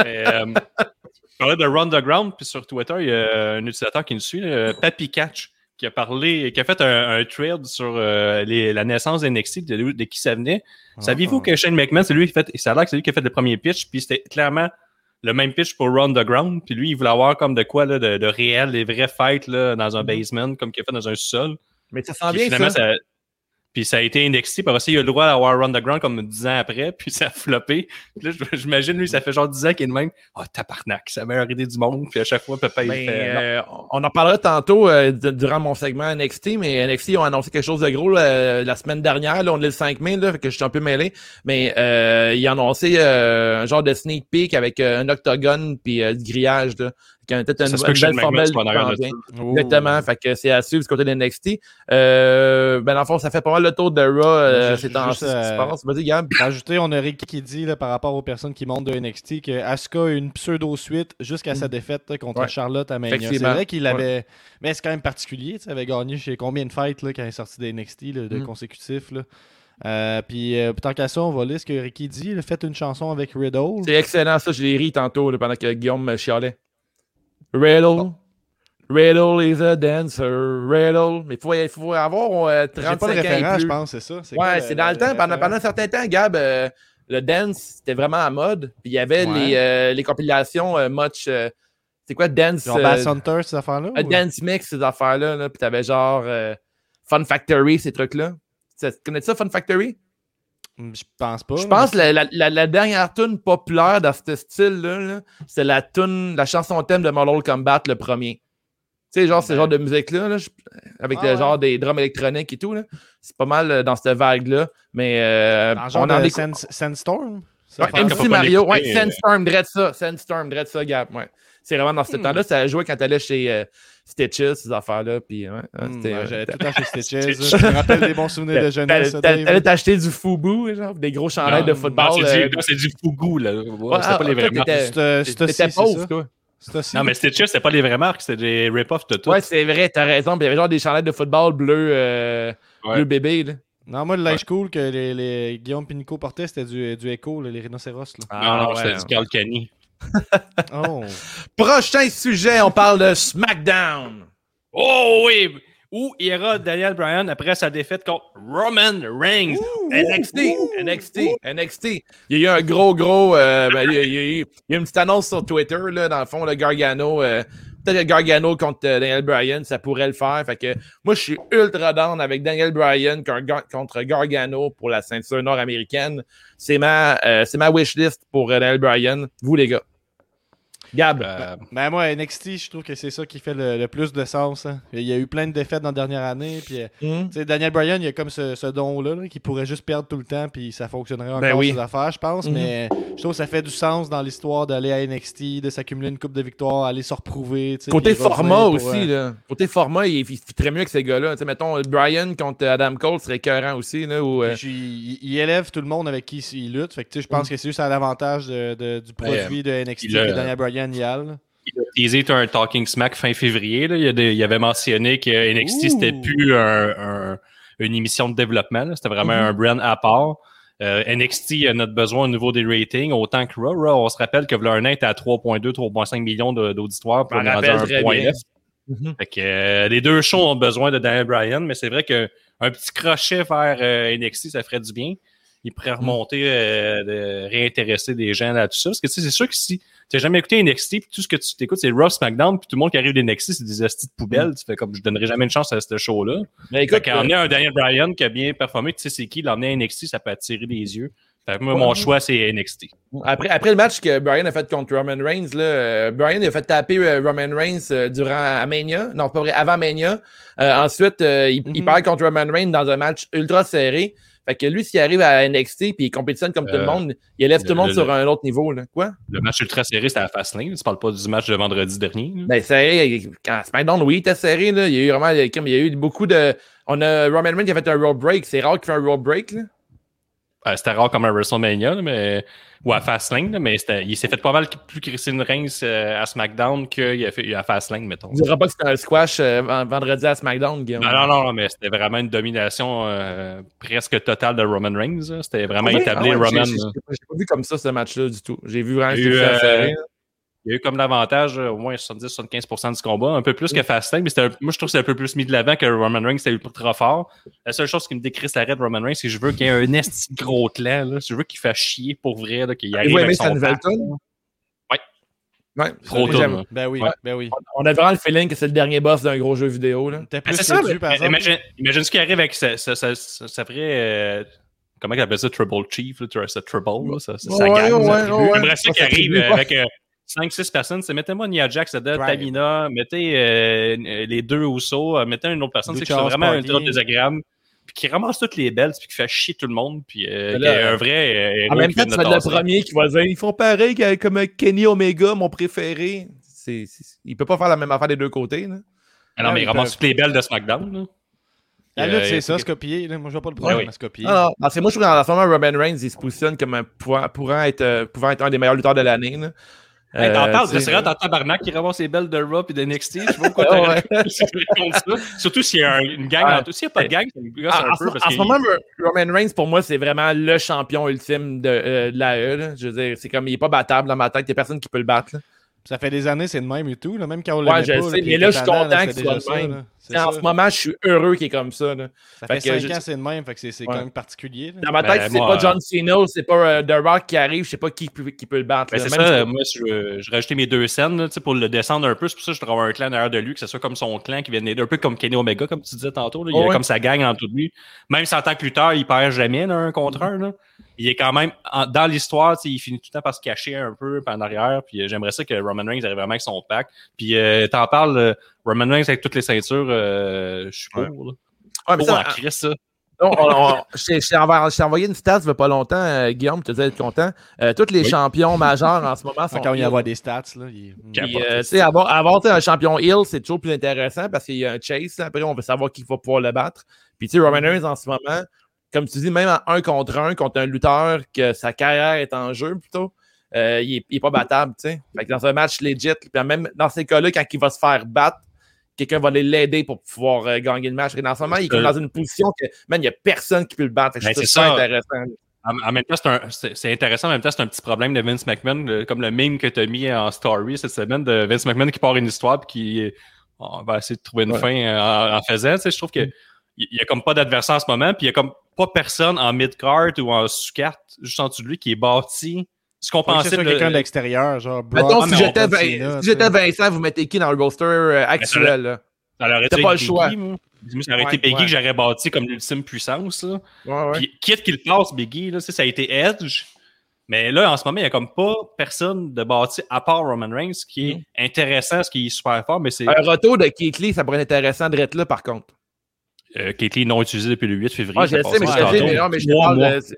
Euh, je parlais de Run the Ground, puis sur Twitter, il y a un utilisateur qui nous suit, euh, Papy Catch, qui a parlé, qui a fait un, un thread sur euh, les- la naissance d'NXT, de, de qui ça venait. Saviez-vous que Shane McMahon, c'est lui qui fait, ça a l'air que c'est lui qui a fait le premier pitch, puis c'était clairement le même pitch pour Run the Ground, puis lui, il voulait avoir comme de quoi, là, de, de réel, des vraies fights là, dans un basement, comme qu'il a fait dans un sol. Mais ça sent bien, ça- Puis ça a été NXT. Puis ça, il a le droit d'avoir Run the Ground comme 10 ans après. Puis ça a floppé. Puis là, j'imagine, lui, ça fait genre 10 ans qu'il est de même. Oh, tabarnak, c'est la meilleure idée du monde. Puis à chaque fois, Papa, il Ben, fait. euh, on en parlera tantôt euh, durant mon segment NXT, mais NXT ont annoncé quelque chose de gros là, la semaine dernière. Là, on est le 5 mai, là, fait que je suis un peu mêlé. Mais euh, ils ont annoncé euh, un genre de sneak peek avec euh, un octogone puis euh, du grillage. Là, qui a peut-être une, une belle formule. en. Exactement. Fait que c'est à suivre du côté de NXT. Euh, ben, dans le fond, ça fait pas mal le tour de Raw euh, Moi, ces je- temps-ci, juste, ce qui se euh, passe. Vas-y, Gab. *clears throat* Rajouter, on aurait qui qui dit là, par rapport aux personnes qui montent de NXT que Asuka a une pseudo-suite jusqu'à sa défaite là, contre Mm. Ouais. Charlotte à Mania. C'est vrai qu'il avait. Mais c'est quand même particulier. Il avait gagné chez combien de fights là, quand il est sorti de NXT là, de Mm. consécutifs. Là. Euh, puis euh, tant qu'à ça, on va lire ce que Ricky dit. Faites une chanson avec Riddle. C'est excellent, ça. Je l'ai ri tantôt là, pendant que Guillaume me chialait. Riddle. Riddle is a dancer. Riddle. Mais il faut, faut avoir euh, J'ai 35 pas de ans et référent, plus. je pense, c'est ça. C'est Ouais, c'est la- dans le temps. Pendant, pendant un certain temps, Gab, euh, le dance, c'était vraiment à mode. Puis il y avait Ouais. les, euh, les compilations euh, much. euh, c'est quoi, dance? Genre euh, Bass Hunter, ces affaires-là ou- dance mix, ces affaires-là. Là, puis t'avais genre euh, Fun Factory, ces trucs-là. Tu connais ça, Fun Factory? Je pense pas. Je pense que la, la, la, la dernière tune populaire dans ce style-là, là, c'est la tune, la chanson thème de Mortal Kombat, le premier. Tu sais, genre, ce genre de musique-là, là, avec Ah le ouais. genre des drums électroniques et tout. C'est pas mal euh, dans cette vague-là. Mais euh, Dans le genre on en. Sands- Sandstorm? Ouais, MC Mario, ouais, euh. Sandstorm, dread ça, Sandstorm, dread ça, Gap, ouais. C'est vraiment dans ce Hmm. temps-là, ça jouait quand t'allais chez euh, Stitches, ces affaires-là, puis c'était... ouais, euh, J'avais *laughs* tout acheté Stitches. Stitches. Je me rappelle des bons souvenirs de *laughs* jeunesse. T'allais t'acheter du Fubu, genre, des gros chandails de football. non, c'est euh, du- c'est du Fougou, là. Ouais, c'était ah, pas les toi, vraies marques. Euh, c'est pauvre, toi. Non, mais Stitches, c'était pas les vraies marques, c'était des rip-offs de tout. Ouais, c'est vrai, t'as raison. Puis il y avait genre des chandails de football bleu, euh, Ouais. bleu bébé. Là. Non, moi, le linge cool que les, les Guillaume Pinico portaient, c'était du, du Echo, là, les rhinocéros. Là. non, non, ouais. c'était du Carl Kenny. *laughs* Oh. Prochain sujet, on parle de SmackDown. Oh oui! Où ira Daniel Bryan après sa défaite contre Roman Reigns? NXT, NXT, NXT. Il y a eu un gros, gros. euh, ben, il, y a, il y a eu- il y a une petite annonce sur Twitter, là, dans le fond, le Gargano. euh, Peut-être Gargano contre euh, Daniel Bryan, ça pourrait le faire. Moi, je suis ultra down avec Daniel Bryan con- contre Gargano pour la ceinture nord-américaine. C'est ma, euh, ma wishlist pour euh, Daniel Bryan. Vous, les gars. Gab. Euh, Ben moi, NXT, je trouve que c'est ça qui fait le, le plus de sens. hein. Il y a eu plein de défaites dans la dernière année. Puis, euh, Hmm? Daniel Bryan, il y a comme ce, ce don-là là, qui pourrait juste perdre tout le temps. Puis ça fonctionnerait encore Ben oui. ses affaires, je pense. Mhm. Mais je trouve que ça fait du sens dans l'histoire d'aller à NXT, de s'accumuler une coupe de victoires, aller se reprouver. Côté format pour, aussi, euh, là. Côté format, il, il très mieux que ces gars-là. Tu sais, mettons, Brian contre Adam Cole serait écœurant aussi, là. Ou, euh, Puis il, il élève tout le monde avec qui il lutte. Fait que, je pense que c'est juste à l'avantage de, de- du produit de NXT que Daniel Bryan là. Il a teasé un Talking Smack fin février. Là. Il, a des- il avait mentionné que NXT, c'était plus un- un- une émission de développement. C'était vraiment un brand à part. Euh, NXT a notre besoin au niveau des ratings, autant que Raw. Raw, on se rappelle que là, un an était à 3,2, 3,5 millions d'auditoires pour à très 1,9. bien. Mhm. Fait que, euh, les deux shows ont besoin de Daniel Bryan, mais c'est vrai qu'un petit crochet vers euh, NXT, ça ferait du bien. Il pourrait remonter, euh, de réintéresser des gens là tout ça. Parce que tu sais, c'est sûr que si tu n'as jamais écouté NXT, puis tout ce que tu t'écoutes, c'est Raw SmackDown, puis tout le monde qui arrive d'NXT, c'est des hosties de poubelle. Tu fais comme je donnerai jamais une chance à ce show-là. Mais écoute, qu'emmener un Daniel Bryan qui a bien performé, tu sais c'est qui, l'emmener à NXT, ça peut attirer des yeux. Fait moi, mon choix, c'est NXT. Après, après le match que Brian a fait contre Roman Reigns, là, euh, Brian il a fait taper euh, Roman Reigns euh, durant Mania. Non, pas vrai, avant Mania. Ensuite, il, il Mhm. perd contre Roman Reigns dans un match ultra serré. Fait que lui, s'il arrive à NXT puis il compétitionne comme tout le Euh, monde, il élève tout le monde le- sur un autre niveau. Là. Quoi? Le match ultra serré, c'était à Fastlane. Tu parles pas du match de vendredi dernier. là? Ben, serré, quand SmackDown, oui, il était serré. Là. Il y a eu vraiment il y a eu beaucoup de. On a Roman Reigns qui a fait un road break. C'est rare qu'il fait un road break. Là. Euh, c'était rare comme un WrestleMania, là, mais... ou à Fastlane, là, mais il s'est fait pas mal plus Christine Reigns euh, à SmackDown qu'il a fait à Fastlane, mettons. On dira pas que c'était un squash euh, vendredi à SmackDown, Guillaume. Non, non, non, mais c'était vraiment une domination presque totale de Roman Reigns. C'était vraiment Ah établi Ah ouais, Roman. j'ai pas vu comme ça ce match-là du tout. J'ai vu vraiment Il y a eu, comme l'avantage euh, au moins 70-75% du combat, un peu plus que Fastlane, mais c'était un- moi je trouve que c'est un peu plus mis de l'avant que Roman Reigns, c'était ultra fort. La seule chose qui me décrisse l'arrêt de Roman Reigns, c'est que je veux qu'il y ait un esti gros clan, là. je veux qu'il fasse chier pour vrai, là, qu'il Vous arrive aimé avec sa son nouvelle tune? Ouais. Ouais, Trop tôt. là. Ben oui, Ouais. ben oui. On a vraiment le feeling que c'est le dernier boss d'un gros jeu vidéo. Là. T'es Ben, plus c'est ça, mais- par mais exemple. imagine, imagine ce qui arrive avec ça, ça, ça, ça, ça ferait. euh, comment il appelle ça, Trouble Chief, là, tu vois, ça Trouble, là, ça, ça, ça Ouais, gagne, ouais, ça ouais, ouais. J'aimerais ça qu'il arrive euh, avec 5-6 personnes. C'est mettez-moi Nia Jax, Sada, Right. Tamina, mettez euh, les deux Usos, euh, mettez une autre personne, c'est c'est vraiment un ultra désagréable. Puis qui ramasse toutes les belts, puis qui fait chier tout le monde, puis euh, qui là, est un vrai euh, En même temps, vient tu de vas être le premier qui va dire ils font pareil comme Kenny Omega, mon préféré. C'est, c'est- il peut pas faire la même affaire des deux côtés. Là. Ah non, mais il ramasse toutes les belts de SmackDown. là. La Euh, lutte, c'est il ça, se copier. Moi, je vois pas le Ouais, problème oui. à se copier. Non, non, parce que moi, je trouve qu'en ce moment, Roman Reigns, il se positionne comme un pouvant, pourrant être, euh, pouvant être un des meilleurs lutteurs de l'année. Là. Hey, t'en Euh, parles, c'est vrai, t'en tabarnak qui ramasse les belles de Raw et de NXT. Je sais pas pourquoi *laughs* t'as *laughs* ça. Surtout s'il y a un- une gang Ouais. en tout. S'il n'y a pas de gang, me gosse En, un peu. ce- parce en ce moment, Roman Reigns, pour moi, c'est vraiment le champion ultime de, euh, de la E. là. Je veux dire, c'est comme il est pas battable dans ma tête. Il y a personne qui peut le battre. là. Ça fait des années, c'est le même et tout. là. Même quand on Ouais, je pas. sais, mais là, je suis content qu'il c'était soit le ça, même. En ça. ce moment, je suis heureux qu'il est comme ça. là. Ça Fait fait que 5 je- ans, c'est le même. Fait que c'est c'est Ouais. quand même particulier. là. Dans ma Ben, tête, c'est moi, pas John Cena, c'est pas euh, The Rock qui arrive, je sais pas qui, peut- qui peut le battre. Ben, c'est Même ça, si- moi, je, je rajoutais mes deux scènes là, pour le descendre un peu. C'est pour ça que je trouve un clan derrière de lui, que ce soit comme son clan qui vient d'aider, un peu comme Kenny Omega, comme tu disais tantôt. là. Il Oh, a ouais. comme sa gang en tout de lui. Même si en tant que lutteur, il perd jamais là, un contre un. là. Il est quand même en- dans l'histoire, il finit tout le temps par se cacher un peu par en arrière. Puis euh, j'aimerais ça que Roman Reigns arrive vraiment avec son pack. Puis euh, t'en parles, euh, Roman Reigns avec toutes les ceintures, euh, je suis pour. Ouais. là. Ouais, mais Oh, ça, en Christ, ça. on- on- on- je t'ai- je t'ai envoyé- une stat il y a pas longtemps, euh, Guillaume, tu devais être content. Euh, tous les Oui. champions majeurs en ce moment *laughs* sont. Quand il y avoir des stats, là. il- Puis, euh, avoir, un champion heel, c'est toujours plus intéressant parce qu'il y a un chase. Après, on veut savoir qui va pouvoir le battre. Puis, tu sais, Roman Reigns, en ce moment, comme tu dis, même en un contre un, contre un lutteur que sa carrière est en jeu plutôt, euh, il, est, il est pas battable, tu sais. Fait que dans un match legit, puis même dans ces cas-là, quand il va se faire battre, quelqu'un va aller l'aider pour pouvoir euh, gagner le match. Et dans ce moment, il est Euh, dans une position que, man, il n'y a personne qui peut le battre. Ben, c'est ça intéressant. En, même temps, c'est intéressant. En même temps, c'est un petit problème de Vince McMahon, comme le meme que tu as mis en story cette semaine de Vince McMahon qui part une histoire puis qui on va essayer de trouver une Ouais. fin euh, en, en faisant. Tu sais, je trouve que il y a comme pas d'adversaire en ce moment, puis il y a comme pas personne en mid-card ou en sous-carte, juste en dessous de lui, qui est bâti. Ce qu'on pensait. le- quelqu'un d'extérieur, genre. Mettons, si j'étais. Vincent, vous mettez qui dans le roster euh, actuel? ça aurait T'as été pas le Biggie, choix. ça aurait été Biggie que j'aurais bâti comme l'ultime puissance. Puis, quitte qu'il passe, Biggie, ça a été Edge. Mais là, en ce moment, il n'y a comme pas personne de bâti à part Roman Reigns ce qui est intéressant, ce qui est super fort, mais c'est Un retour de Keith Lee, ça pourrait être intéressant de être là, par contre. euh, Keith Lee non utilisé depuis le 8 février. Ah, je sais, mais je sur le sais, tantôt. mais non, mais je te Trois parle de- c'est-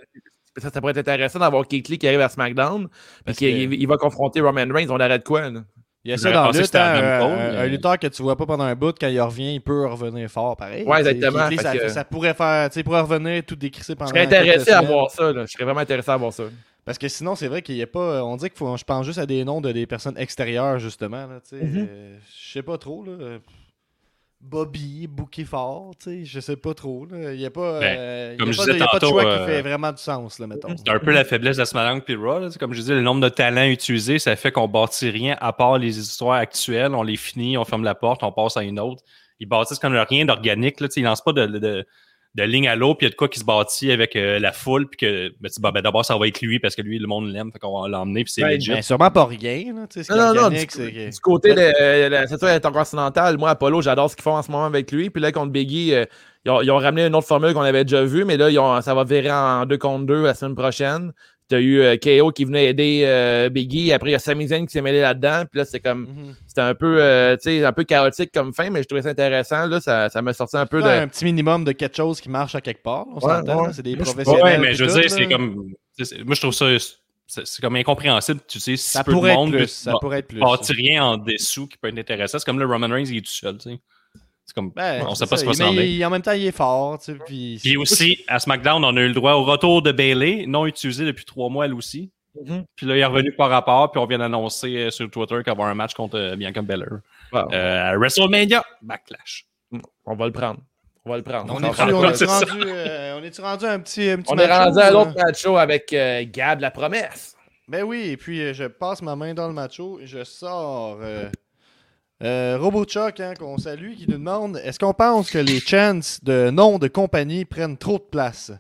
Ça, ça pourrait être intéressant d'avoir Keith Lee qui arrive à SmackDown, puis Parce qu'il que- il va confronter Roman Reigns. On arrête quoi, là? Il y a ça dans lutte, hein, un, Cole, un- mais- un lutteur que tu vois pas pendant un bout, quand il revient, il peut revenir fort, pareil. Ouais, exactement, Lee, ça, que- ça pourrait faire, tu sais, il pourrait revenir tout décrissé pendant Je serais intéressé à voir ça, là. Je serais vraiment intéressé à voir ça. Parce que sinon, c'est vrai qu'il n'y a pas. On dit qu'il faut. Je pense juste à des noms de des personnes extérieures, justement. Là, tu sais. Euh, je sais pas trop. Là. Bobby, Bouquet Fort, tu sais, je sais pas trop. là. Il n'y a pas, Ben, euh, y comme a je pas, de, disais il y a pas de choix euh, qui fait vraiment du sens, là, mettons. C'est un peu la faiblesse de SmackDown puis Raw. là. Comme je disais, le nombre de talents utilisés, ça fait qu'on bâtit rien à part les histoires actuelles. On les finit, on ferme la porte, on passe à une autre. Ils bâtissent comme rien d'organique. Ils lancent pas de, de, de ligne à l'autre, puis il y a de quoi qui se bâtit avec euh, la foule, puis que ben, bah, ben, d'abord, ça va être lui parce que lui, le monde l'aime, fait qu'on va l'emmener, puis c'est Ouais, legit. Mais sûrement pas rien. Là, tu sais, ce qui est Non, non, non. Du, côté de euh, la ceinture intercontinentale, moi, Apollo, j'adore ce qu'ils font en ce moment avec lui. Puis là, contre Biggie, euh, ils, ont, ils ont ramené une autre formule qu'on avait déjà vue, mais là, ils ont- ça va virer en 2 contre 2 la semaine prochaine. Tu as eu euh, KO qui venait aider euh, Biggie. Après, il y a Sami Zayn qui s'est mêlé là-dedans. Puis là, c'est comme. Mhm. C'était un peu, euh, tu sais, un peu chaotique comme fin, mais je trouvais ça intéressant. Là, ça, ça m'a sorti un peu Ouais, de. un petit minimum de quelque chose qui marche à quelque part. On s'entend, ouais. c'est des professionnels. Ouais, mais je veux dire, c'est comme. Moi, je trouve ça. C'est c'est comme incompréhensible. Tu sais, si Ça peu de pourrait être monde plus. Ça pourrait être plus. rien en dessous qui peut être intéressant. C'est comme le Roman Reigns, il est tout seul. tu sais. C'est comme. Ben, on sait pas ça. ce qui va s'en aller. en même temps, il est fort. tu sais, Puis Puis aussi, à SmackDown, on a eu le droit au retour de Bailey, non utilisé depuis trois mois, elle aussi. Mhm. Puis là, il est revenu par rapport, puis on vient d'annoncer euh, sur Twitter qu'il va y avoir un match contre euh, Bianca Belair. Wow. Euh, WrestleMania, Backlash. On va le prendre. On va le prendre. On est- rendu, euh, on est-tu rendu un petit, un petit On est match rendu à l'autre match show avec euh, Gab la promesse. Ben oui, et puis je passe ma main dans le macho et je sors euh, RoboChuck, hein, qu'on salue, qui nous demande est-ce qu'on pense que les chants de noms de compagnie prennent trop de place?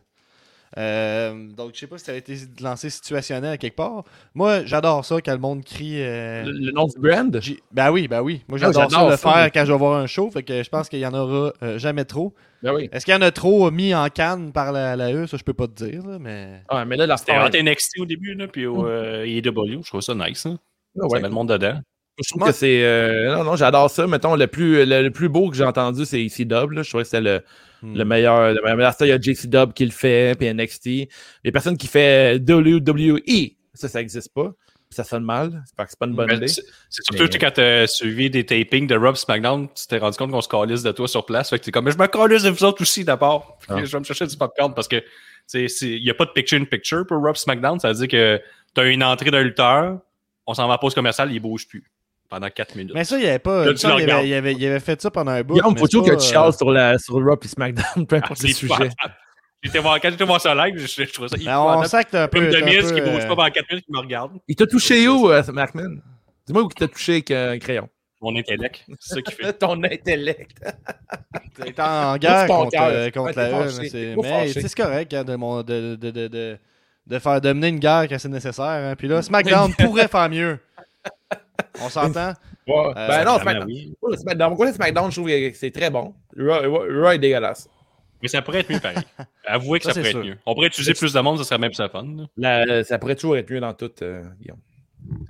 Euh, donc, je sais pas si ça a été lancé situationnel à quelque part. Moi, j'adore ça quand le monde crie. euh, Le, le nom du brand? Ben oui, ben oui. Moi, Ah, j'adore ça le ça, faire quand je vais voir un show. Fait que je pense qu'il y en aura euh, jamais trop. Ben oui. Est-ce qu'il y en a trop mis en canne par la, la E? Ça, je peux pas te dire. là, mais Ah, mais là, la C'était NXT au début, là, puis au euh, AEW. Je trouve ça nice. hein. Ah ouais. Ça met le monde dedans. Je trouve que c'est. euh, non, non, j'adore ça. Mettons, le plus, le, le plus beau que j'ai entendu, c'est ici Dub. là. Je trouvais que c'était le, Hmm. le meilleur. Le meilleur. Ça, il y a JC Dub qui le fait, puis NXT. Les personnes qui fait WWE, ça, ça n'existe pas. Ça sonne mal. C'est pas que c'est pas une bonne Mais idée. C'est c'est surtout Mais- tu sais, quand tu as suivi des tapings de Rob SmackDown, tu t'es rendu compte qu'on se calisse de toi sur place. Fait que t'es comme, mais je me calisse de vous autres aussi d'abord. Ah. Je vais me chercher du popcorn parce que tu sais, c'est- il n'y a pas de picture-in-picture pour Rob SmackDown. Ça veut dire que tu as une entrée d'un lutteur, on s'en va à pause commerciale, il bouge plus pendant 4 minutes. Mais ça, il avait pas. Là, il, avait, regardes. il avait- il avait fait ça pendant un bout. Mais faut toujours que tu euh, chiales sur, la, sur Raw et SmackDown, peu Ah, importe c'est le sujet. J'étais voir- Quand j'étais voir ça live, je, je trouvais ça ben, on sait que t'es un peu. Comme qui bouge euh, pas pendant 4 minutes, qui me regarde. Il t'a touché où, euh, McMahon? Dis-moi où il t'a touché avec euh, un crayon. Mon intellect, c'est ça qui fait. *laughs* Ton intellect. *laughs* T'es en guerre contre, euh, la Mais c'est correct hein, de, mon- de, de, de, de, de faire de mener une guerre quand c'est nécessaire. hein. Puis là, *laughs* SmackDown pourrait faire mieux. *laughs* On s'entend? Ouais. Euh, ben non, SmackDown. oui. Pour le Smackdown, pourquoi le SmackDown, je trouve que c'est très bon. Raw, est dégueulasse. Mais ça pourrait être mieux pareil. *laughs* Avouez que Ça, ça, pourrait être mieux. On pourrait utiliser plus de monde, ça serait même plus fun. La- ça pourrait toujours être mieux dans tout, euh, Guillaume.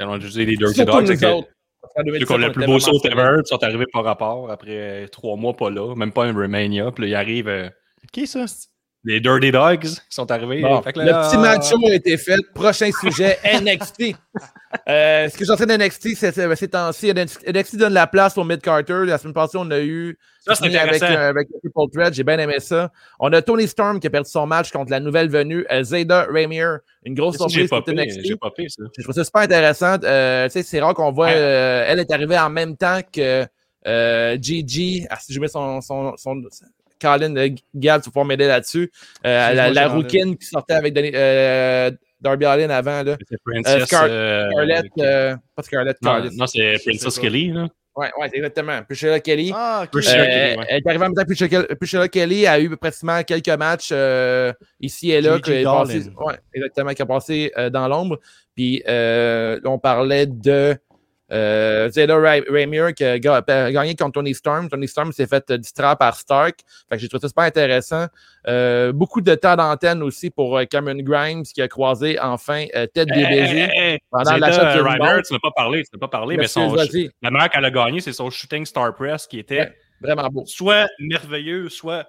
On a utilisé les Dirty Dogs. c'est que- autres. En Ceux 2017, qui ont le plus beau saut ever, puis sont arrivés par rapport après trois mois pas là, même pas un Remania. Puis là, ils arrivent, euh, Qui ça? Les Dirty Dogs sont arrivés. Bon, Fait que le petit match show a été fait. Prochain sujet, *laughs* NXT. Euh, ce que j'en sais d'NXT, c'est c'est- ces temps-ci, NXT donne la place au Mid-Carter. La semaine passée, on a eu Ça, c'est avec, euh, avec le Triple Threat. J'ai bien aimé ça. On a Tony Storm qui a perdu son match contre la nouvelle venue, euh, Zayda Rainier. Une grosse surprise payé, NXT. j'ai ça. Je trouve ça super intéressant. Euh, c'est rare qu'on voit. Ouais. euh, elle est arrivée en même temps que euh, Gigi. Ah, si je mets son. son, son Colin euh, Gab, tu vas pouvoir m'aider là-dessus. Euh, la, la rouquine qui sortait avec Denis- euh, Darby Allin avant. Là. C'est Princess. Scar- euh, Scarlett. qui- euh, pas Scarlett, non, non, c'est Princess. Kelly. Là. Ouais, ouais, exactement. Priscilla Kelly. Ah, ok. Priscilla Euh, Kelly, ouais. Elle est arrivée en même temps que Priscilla, Kelly a eu pratiquement quelques matchs euh, ici et là. Qui est passé- ouais, exactement, qui a passé euh, dans l'ombre. Puis euh, là, on parlait de Euh, Zeta Ra- Ramirez qui a ga- a gagné contre Tony Storm. Tony Storm s'est fait euh, distraire par Stark. Fait que j'ai trouvé ça super intéressant. Euh, beaucoup de temps d'antenne aussi pour euh, Cameron Grimes qui a croisé enfin Ted Hey, DBG hey, hey, pendant euh, Kevin Ryder, tu n'as pas parlé, tu n'as pas parlé, mais son, la manière qu'elle a gagné, c'est son Shooting Star Press qui était Ouais. Vraiment beau. soit merveilleux, soit.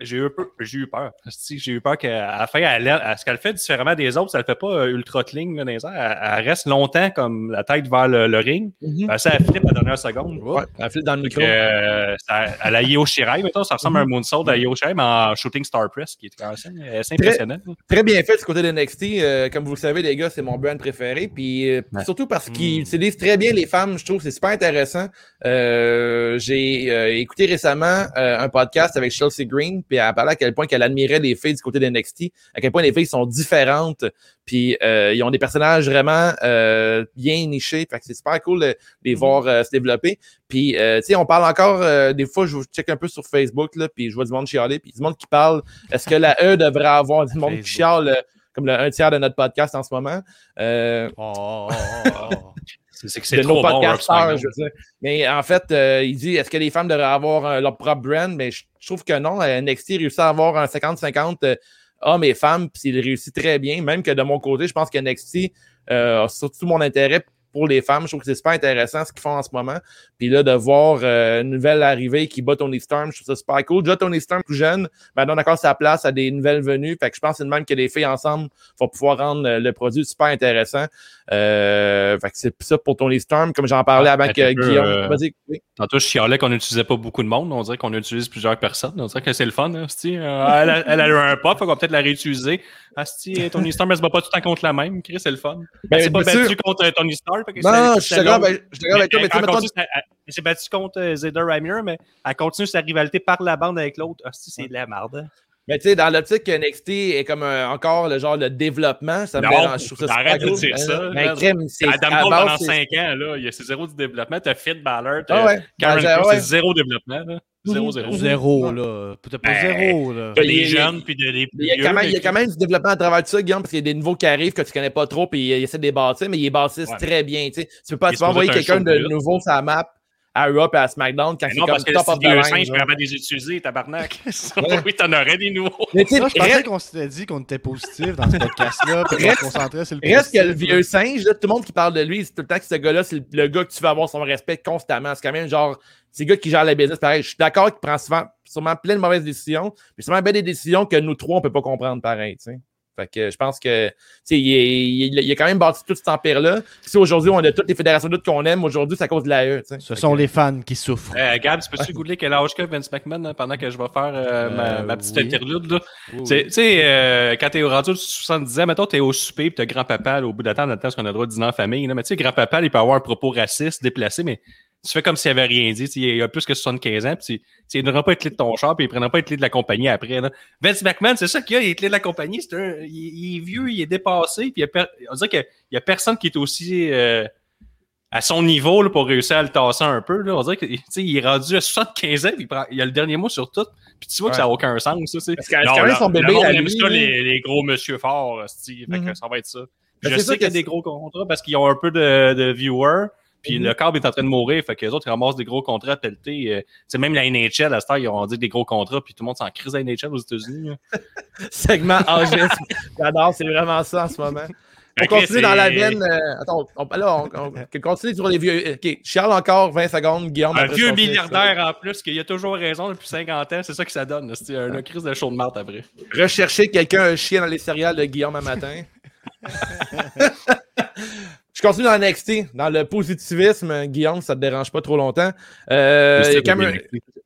J'ai eu, j'ai eu peur. J'ai eu peur qu'à la fin, elle, elle- ce qu'elle fait différemment des autres, ça ne le fait pas euh, ultra clean là, dans les airs. Elle, elle reste longtemps comme la tête vers le, le ring. Mhm. Ben, ça, elle flippe à la dernière seconde. Ouais, elle file dans le micro. Euh, ça, à la Shirai, mettons, ça ressemble à Mhm. un moonsault à Io Shirai, mais en shooting star press, qui est quand même assez, assez impressionnant. Très bien fait du côté de NXT. Euh, comme vous le savez, les gars, c'est mon brand préféré. Puis euh, Ouais. surtout parce qu'ils Mm. utilisent très bien les femmes, je trouve. C'est super intéressant. Euh, J'ai euh, écouté récemment euh, un podcast avec Chelsea Green, puis elle a parlé à quel point qu'elle admirait les filles du côté de NXT, à quel point les filles sont différentes, puis euh, ils ont des personnages vraiment euh, bien nichés. Fait que c'est super cool de les voir euh, se développer. Puis, euh, tu sais, on parle encore, euh, des fois, je check un peu sur Facebook, là, puis je vois du monde chialer, puis du monde qui parle. Est-ce que la E devrait avoir du monde qui chiale, comme le un tiers de notre podcast en ce moment? Euh, Oh, oh, oh, oh. C'est que c'est nos trop podcasteurs, je veux dire. Mais en fait, euh, il dit est-ce que les femmes devraient avoir euh, leur propre brand? Mais je, je trouve que non. Euh, NXT réussit à avoir un 50-50 euh, hommes et femmes, puis il réussit très bien. Même que de mon côté, je pense que NXT euh, a surtout mon intérêt pour les femmes. Je trouve que c'est super intéressant ce qu'ils font en ce moment. Puis là, de voir euh, une nouvelle arrivée qui bat Tony Storm, je trouve ça super cool. Déjà, Tony Storm, plus jeune, maintenant, on accorde sa place à des nouvelles venues. Fait que je pense que c'est même que les filles ensemble vont pouvoir rendre euh, le produit super intéressant. Euh, fait que c'est ça pour Tony Storm. Comme j'en parlais Ah, avec peu, Guillaume. Vas-y. oui. Tantôt, je chialais qu'on n'utilisait pas beaucoup de monde. On dirait qu'on utilise plusieurs personnes. On dirait que c'est le fun. Hein, elle, a, elle a eu un pop, qu'on va peut-être la réutiliser. Asti, Tony Stark, elle se bat pas tout le temps contre la même. Chris, c'est le fun. Ben, elle s'est pas battue contre Tony Stark. Que Non, je suis d'accord avec toi, mais tu sais, elle, s'est battue contre euh, Zeta Ramirez, mais elle continue sa rivalité par la bande avec l'autre. Asti, c'est de la merde. Mais tu sais, dans l'optique que NXT est comme un- encore le genre de développement, ça me dérange. Je trouve ça arrête de cool. dire ça, Ben, man. crème, c'est Adam Cole, pendant c'est- 5 ans, là, il y a c'est zéro du développement. T'as Finn Balor, t'as Ah ouais. Karen Ben, c'est zéro développement. Là. Zéro, zéro. Zéro, là. Peut-être pas Ben, zéro, là. T'as Il y a- des jeunes, puis de- des Il y, a quand même, il y a vieux, quand même du développement à travers tout ça, Guillaume, parce qu'il y a des nouveaux qui arrivent que tu connais pas trop, puis il essaie de les bâtir, mais ils bâtissent Ouais. très bien. Tu sais. Tu peux pas tu est envoyer quelqu'un de nouveau sur la map à Raw et à SmackDown quand c'est non, comme parce que top si of the vieux line. singe, je vraiment utiliser, tabarnak. *laughs* Ouais. oui, t'en aurais des nouveaux. Mais tu sais, Là, je pensais qu'on s'était dit qu'on était positif dans ce podcast-là, puis qu'on se concentrait sur le reste que le vieux singe, là, tout le monde qui parle de lui, c'est tout le temps que ce gars-là, c'est le, le gars que tu veux avoir son respect constamment. C'est quand même genre, c'est le gars qui gère la business. Pareil, je suis d'accord qu'il prend souvent, sûrement plein de mauvaises décisions, mais sûrement bien des décisions que nous trois, on peut pas comprendre pareil, tu sais. Fait que je pense que, tu sais, il, est- il, il a quand même bâti tout cet empire-là. Puis Si aujourd'hui, on a toutes les fédérations lutte qu'on aime, aujourd'hui, c'est à cause de l'AE, tu sais. Ce Fait sont que- les fans qui souffrent. Euh, Gab, tu peux-tu googler quel âge que Vince McMahon hein, pendant que je vais faire euh, ma, Euh, ma petite oui. interlude? Là? Oui, Tu sais- euh, quand t'es au rendu de 70 ans, mettons, t'es au souper, pis t'as grand-papa, là, au bout la le temps, parce qu'on a le droit de dîner en famille. Là, mais tu sais, grand-papa, il peut avoir un propos raciste, déplacé, mais tu fais comme s'il avait rien dit. Il a plus que 75 ans, puis il ne pas les clés de ton char, puis il ne prendra pas les clés de la compagnie après. Là. Vince McMahon, c'est ça qu'il a, il a les clés de la compagnie. C'est un, il, il est vieux, il est dépassé, puis il y a per- on dirait qu'il n'y a personne qui est aussi euh, à son niveau là, pour réussir à le tasser un peu. Là. On dirait qu'il est rendu à 75 ans, puis il, prend- il a le dernier mot sur tout. Puis tu vois que ça n'a aucun sens. Ça, c'est- Parce que- non, quand même son bébé le monde à aime lui, ça, les, les gros monsieur forts, Mhm. ça va être ça. Ben, je c'est sais qu'il y a des gros contrats parce qu'ils ont un peu de, de viewers. Puis Mhm. le câble est en train de mourir. Fait que les autres, ils ramassent des gros contrats à pelleter. Euh, c'est même la NHL, à cette heure, ils ont dit des gros contrats. Puis tout le monde s'en crise à la NHL aux États-Unis. *laughs* segment *laughs* âgisme. J'adore, c'est vraiment ça en ce moment. On continue dans c'est- la veine. euh, attends, on, là, on, on- on continue sur les vieux. OK, Charles encore 20 secondes, Guillaume. Un vieux milliardaire en plus, qui a toujours raison depuis 50 ans, c'est ça que ça donne. C'est un, un crise de chaud de marde après. Rechercher quelqu'un un chien dans les céréales de Guillaume un matin. *laughs* Je continue dans NXT, dans le positivisme, Guillaume, ça te dérange pas trop longtemps. Euh, Cameron-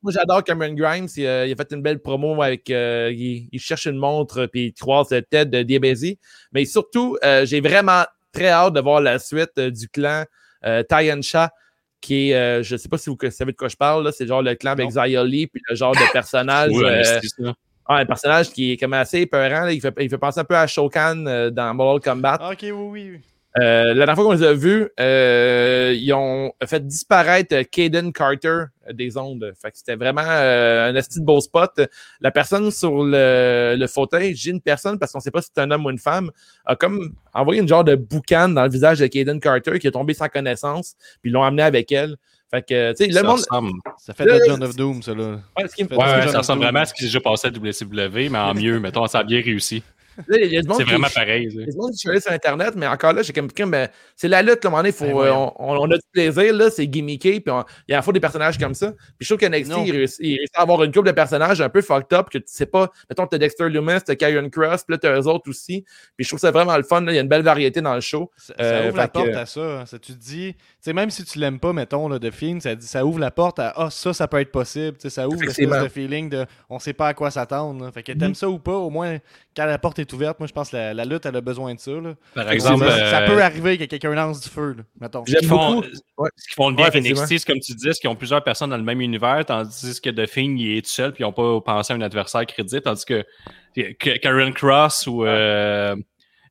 moi, j'adore Cameron Grimes. Il, euh, il a fait une belle promo avec. euh, il, il cherche une montre, puis il croise Ted de DiBiase. Mais surtout, euh, j'ai vraiment très hâte de voir la suite euh, du clan euh, Shah, qui est, euh, je sais pas si vous savez de quoi je parle, là, c'est genre le clan avec Li, puis le genre de *laughs* personnage. Euh, ah, un personnage qui est comme assez épeurant. là. Il, fait, il fait penser un peu à Shokan euh, dans Mortal Kombat. Ah, Ok, oui, oui. Euh, la dernière fois qu'on les a vus, euh, ils ont fait disparaître Caden Carter des ondes. Fait que c'était vraiment euh, un esti de beau spot. La personne sur le, le fauteuil, j'ai une personne parce qu'on sait pas si c'est un homme ou une femme, a comme envoyé une genre de boucan dans le visage de Caden Carter qui est tombé sans connaissance, puis ils l'ont amené avec elle. Fait que, tu sais, le ça monde. ressemble, Ça fait Là, de John of Doom, ça, là. Ouais, fait- ça ressemble Doom. vraiment à ce qui s'est déjà passé à WCW, mais en mieux. Mettons, ça a bien réussi. Là, il y a du monde C'est qui- vraiment pareil. Il y a du monde qui cherche sur Internet, mais encore là, j'ai comme, euh, c'est la lutte, là, à un moment donné, faut, Ben, euh, on, on a du plaisir, là, c'est gimmické, puis il y a à la fois des personnages comme ça. Puis je trouve que NXT, Non. il réussit, il réussit à avoir une couple de personnages un peu fucked up, que tu sais pas, mettons, t'as Dexter Lumis, t'as Kyron Cross, puis là, t'as eux autres aussi. Puis je trouve ça vraiment le fun, là, il y a une belle variété dans le show. Ça, Euh, ça ouvre la que- porte à ça. hein. Ça, Tu te dis, tu sais, même si tu l'aimes pas, mettons, là, de film, ça, dit- ça ouvre la porte à Ah, ça, ça peut être possible. Tu sais, ça ouvre l'espèce de feeling de on sait pas à quoi s'attendre. Fait que t'aimes ça ou pas, au moins, quand la porte est ouverte, moi, je pense que la, la lutte, elle a besoin de ça. là. Par Exemple, ça euh, peut arriver que quelqu'un lance du feu, là, mettons. J'aime qui font, beaucoup. Ouais. ce qu'ils font de bien Ouais. NXT, c'est comme tu dis, c'est qu'ils ont plusieurs personnes dans le même univers, tandis que The Thing, il est tout seul, puis ils n'ont pas pensé à un adversaire crédible, tandis que, que Karen Cross ou euh,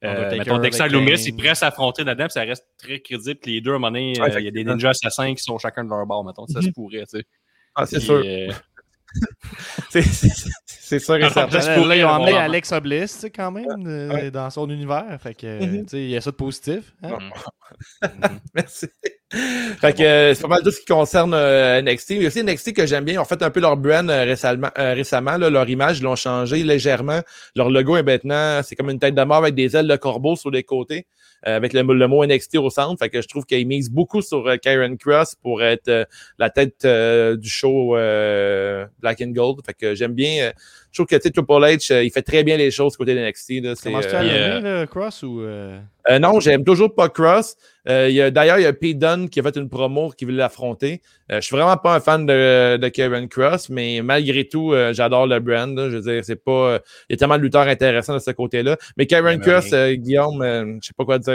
euh, mettons Dexter Loomis, Kane. ils pourraient s'affronter là-dedans, puis ça reste très crédible. Puis les deux, à un moment donné, Ouais, euh, il y a des ninjas assassins qui sont chacun de leur bord, mettons. Ça se pourrait, tu sais. Ah, c'est sûr. *laughs* euh, C'est- sûr et certain. Là, ils ont emmené tu sais, quand même, Ouais. dans son univers. Fait que, euh, Mhm. tu sais, il y a ça de positif. hein? *laughs* Merci. *laughs* Fait que euh, c'est pas mal tout ce qui concerne euh, NXT. Il y a aussi NXT que j'aime bien. Ils ont fait un peu leur brand euh, récemment. euh, récemment là, leur image, ils l'ont changé légèrement. Leur logo est maintenant, c'est comme une tête de mort avec des ailes de corbeau sur les côtés, euh, avec le, le mot NXT au centre. Fait que je trouve qu'ils misent beaucoup sur euh, Karen Cross pour être euh, la tête euh, du show euh, Black and Gold. Fait que j'aime bien. euh, je trouve que tu sais, Triple H, euh, il fait très bien les choses côté de NXT. Là, C'est, Comment tu euh, as Cross ou. euh, euh, non, j'aime toujours pas Cross. Euh, il y a- D'ailleurs, il y a Pete Dunne qui a fait une promo qui veut l'affronter. Euh, je suis vraiment pas un fan de, de Kevin Cross, mais malgré tout, euh, j'adore le brand. là. Je veux dire, c'est pas. euh, il y a tellement de lutteurs intéressants de ce côté-là. Mais Kevin Ouais, Cross, mais- euh, Guillaume, euh, je sais pas quoi dire.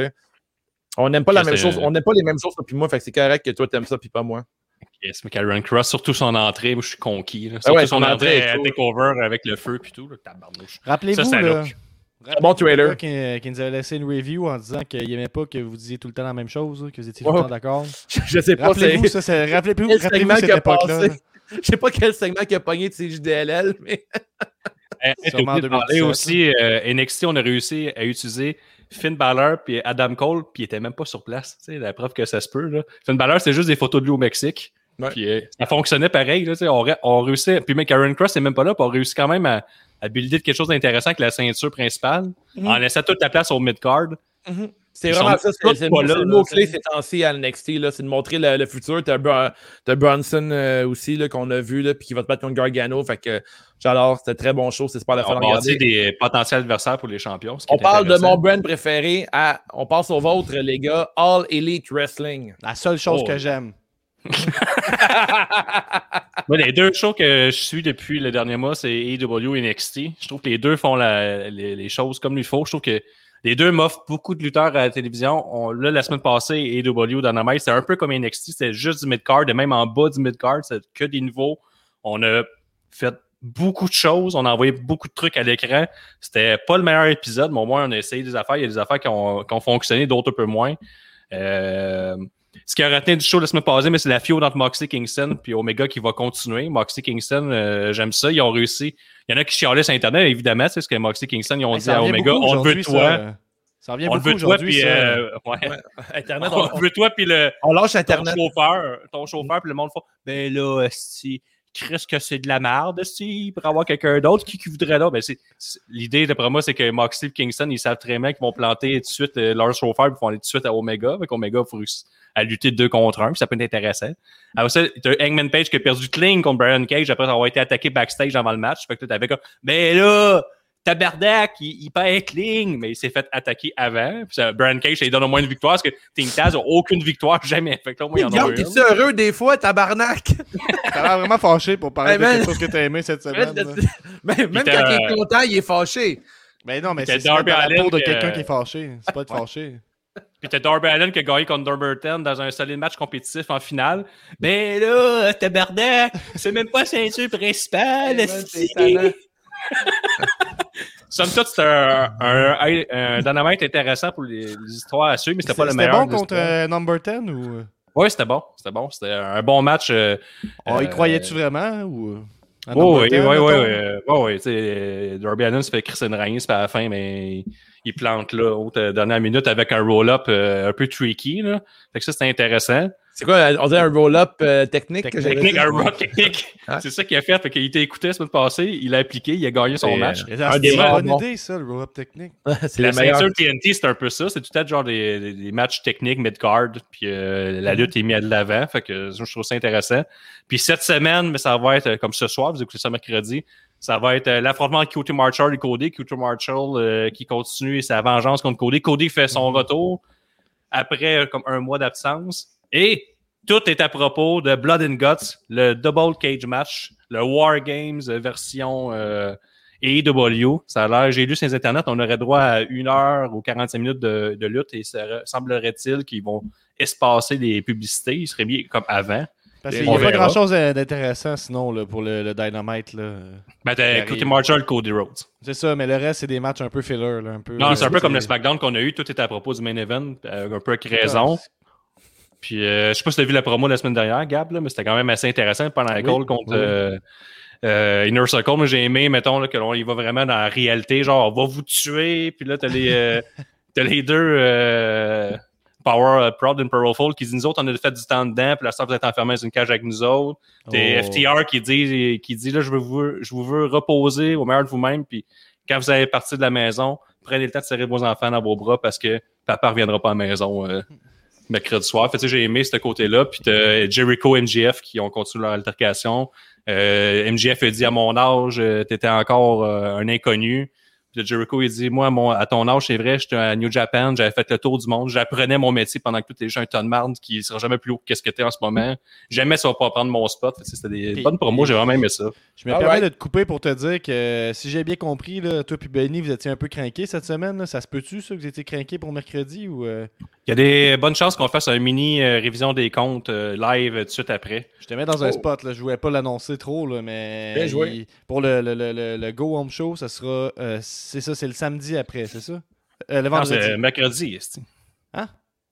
On n'aime pas la même chose. On n'aime pas les mêmes choses, toi puis moi. Fait que c'est correct que toi t'aimes ça puis pas moi. yes, mais Karen Cross, surtout son entrée, moi, je suis conquis. là. Ah Surtout ouais, son son entrée entrée à. Takeover avec le feu puis tout. Rappelez-vous, un là. Bon trailer. Qui, qui nous avait laissé une review en disant qu'il aimait pas que vous disiez tout le temps la même chose, que vous étiez tout le temps d'accord. *laughs* Je, sais pas. Rappelez-vous c'est- ça, c'est- rappelez-vous segment cette qui a époque-là. passé. *laughs* Je sais pas quel segment qui a pogné de mais. Eh, en oublié de parler 2017, aussi, euh, NXT, on a réussi à utiliser Finn Balor puis Adam Cole, puis il était même pas sur place. Tu sais, la preuve que ça se peut. Là. Finn Balor, c'est juste des photos de lui au Mexique. Ouais. Puis euh, ça fonctionnait pareil. Là, tu sais, on, on réussit. Puis même Karen Cross n'est même pas là, puis on réussit quand même à, à builder de quelque chose d'intéressant avec la ceinture principale, Mhm. en laissant toute la place au mid-card. C'est vraiment ça, c'est le, mot-clé ces temps-ci à NXT, là, c'est de montrer le, le futur. T'as Bronson euh, aussi là, qu'on a vu, là, puis qui va te battre contre Gargano. Fait que j'adore, c'était très bon show, c'est super le fun à On bâtit des potentiels adversaires pour les champions. ce qui On est parle de mon brand préféré, à, on passe au vôtre, les gars, All Elite Wrestling. La seule chose Oh. que j'aime. *laughs* Les deux shows que je suis depuis le dernier mois, c'est AEW et NXT. Je trouve que les deux font la- les, les choses comme il faut. Je trouve que les deux m'offrent beaucoup de lutteurs à la télévision. On, là, la semaine passée, AEW Dynamite, c'était un peu comme NXT. C'était juste du mid-card et même en bas du mid-card, c'était que des niveaux. On a fait beaucoup de choses. On a envoyé beaucoup de trucs à l'écran. C'était pas le meilleur épisode, mais au moins, on a essayé des affaires. Il y a des affaires qui ont, qui ont fonctionné, d'autres un peu moins. Euh, ce qui a retenu du show la semaine passée, mais c'est la fiode entre Moxley Kingston puis Omega qui va continuer. Moxley Kingston, euh, j'aime ça. Ils ont réussi. Il y en a qui chialaient sur Internet, évidemment, c'est ce que Moxley Kingston, ils ont dit à Omega, on le veut toi. ça. Ça revient On le beaucoup veut toi, aujourd'hui, puis ça. euh, ouais. Internet, on on, le veut toi, puis le on lâche ton Internet. chauffeur, ton chauffeur, puis le monde fait, ben là, si Chris que c'est de la merde, si pour avoir quelqu'un d'autre qui, qui voudrait là, ben l'idée d'après moi, c'est que Moxley et Kingston, ils savent très bien qu'ils vont planter tout de suite euh, leur chauffeur, puis ils vont aller tout de suite à Omega, avec Omega, il faut à lutter deux contre un, puis ça peut être intéressant. Après ça, t'as Hangman Page qui a perdu clean contre Brian Cage après avoir été attaqué backstage avant le match. Fait que t'avais comme, ben là, Tabarnak, il, il perd clean, mais il s'est fait attaquer avant. Puis ça, Brian Cage, ça lui donne au moins une victoire, parce que Team Taz a aucune victoire *laughs* jamais. Fait que là, au moins, il y en a Guillaume, eu t'es-tu une. heureux des fois, tabarnak? *laughs* T'as l'air vraiment fâché pour parler Hey, de quelque chose que t'as aimé cette semaine. même quand il est content, il est fâché. Mais non, mais c'est dans la peau de que- quelqu'un qui est fâché. C'est pas être fâché. Puis t'as Darby Allen qui a gagné contre Dumberton dans un solide match compétitif en finale. Ben là, tabarnak, c'est même pas ceinture principale. *laughs* Somme toute, c'était un, un, un dynamite intéressant pour les, les histoires à suivre, mais c'était pas le C'était meilleur. bon de contre euh, Number 10 ou? Oui, c'était bon. C'était bon. C'était un bon match. euh, Oh, y euh, croyais-tu vraiment ou. Oh, oui, oui, 10, oui, oui, sais, euh, Darby Allin se fait Christian à la fin, mais il, il plante là, haute dernière minute avec un roll-up euh, un peu tricky. Là. Fait que ça, c'était intéressant. C'est quoi, on dirait un roll-up euh, technique? que Technique, un rock technique. C'est ça qu'il a fait. Fait qu'il était écouté la semaine passée, il a appliqué, il a gagné son match. euh, C'est Un c'est des une bonne idée, ça, le roll-up technique. *laughs* c'est La ceinture TNT, c'est un peu ça. C'est tout à genre des, des- des matchs techniques mid-card, puis euh, la lutte est mise de l'avant. Fait que je trouve ça intéressant. Puis cette semaine, mais ça va être euh, comme ce soir, vous écoutez ça mercredi, ça va être euh, l'affrontement de QT Marshall et Cody. QT Marshall euh, qui continue sa vengeance contre Cody. Cody fait son retour après euh, comme un mois d'absence. Et tout est à propos de Blood and Guts, le Double Cage Match, le War Games euh, version euh, AEW. Ça a l'air, j'ai lu sur les internets, on aurait droit à une heure ou 45 minutes de, de lutte et ça semblerait-il qu'ils vont espacer les publicités. Il serait bien comme avant. Parce qu'il n'y a pas verra. grand-chose d'intéressant sinon là, pour le, le Dynamite. Là. Ben, t'as Marshall, Cody Rhodes. C'est ça, mais le reste, c'est des matchs un peu filler. Là, un peu, Non, c'est un peu euh, comme le SmackDown qu'on a eu. Tout était à propos du main event, euh, un peu avec raison. Puis, euh, je sais pas si tu as vu la promo la semaine dernière, Gab, là, mais c'était quand même assez intéressant pendant la Oui, call contre oui. euh, euh, Inner Circle. Moi, j'ai aimé, mettons, là, que l'on y va vraiment dans la réalité. Genre, on va vous tuer. Puis là, t'as les, *laughs* t'as les deux Power Proud and Powerful qui disent Nous autres, on a fait du temps dedans. Puis là, ça, vous êtes enfermés dans une cage avec nous autres. T'es Oh. FTR qui dit, qui dit là, je, veux vous, je vous veux reposer au meilleur de vous-même. Puis quand vous allez partir de la maison, prenez le temps de serrer vos enfants dans vos bras parce que papa reviendra pas à la maison *laughs* mercredi soir. Fait j'ai aimé ce côté-là. Puis Jericho MGF qui ont continué leur altercation. Euh, MGF a dit à mon âge, euh, t'étais encore euh, un inconnu. Puis Jericho, il dit, moi, à mon- à ton âge, c'est vrai, j'étais à New Japan, j'avais fait le tour du monde, j'apprenais mon métier pendant que tout était déjà un ton de marde qui sera jamais plus haut que ce que t'es en ce moment. Jamais ça va pas prendre mon spot. C'était des Puis- bonnes promos, j'ai vraiment aimé ça. Je me All permets right. de te couper pour te dire que si j'ai bien compris, là, toi et Benny, vous étiez un peu craqués cette semaine. là. Ça se peut-tu, ça, que vous étiez craqués pour mercredi ou euh, Il y a des bonnes chances qu'on fasse un mini euh, révision des comptes euh, live tout de suite après. je te mets dans un Oh. spot, là. je voulais pas l'annoncer trop, là, mais Bien joué. il- pour le, le, le, le- le Go Home Show, ça sera euh, c'est ça, c'est le samedi après, c'est ça? Euh, le Non, vendredi. c'est mercredi. esti. Hein?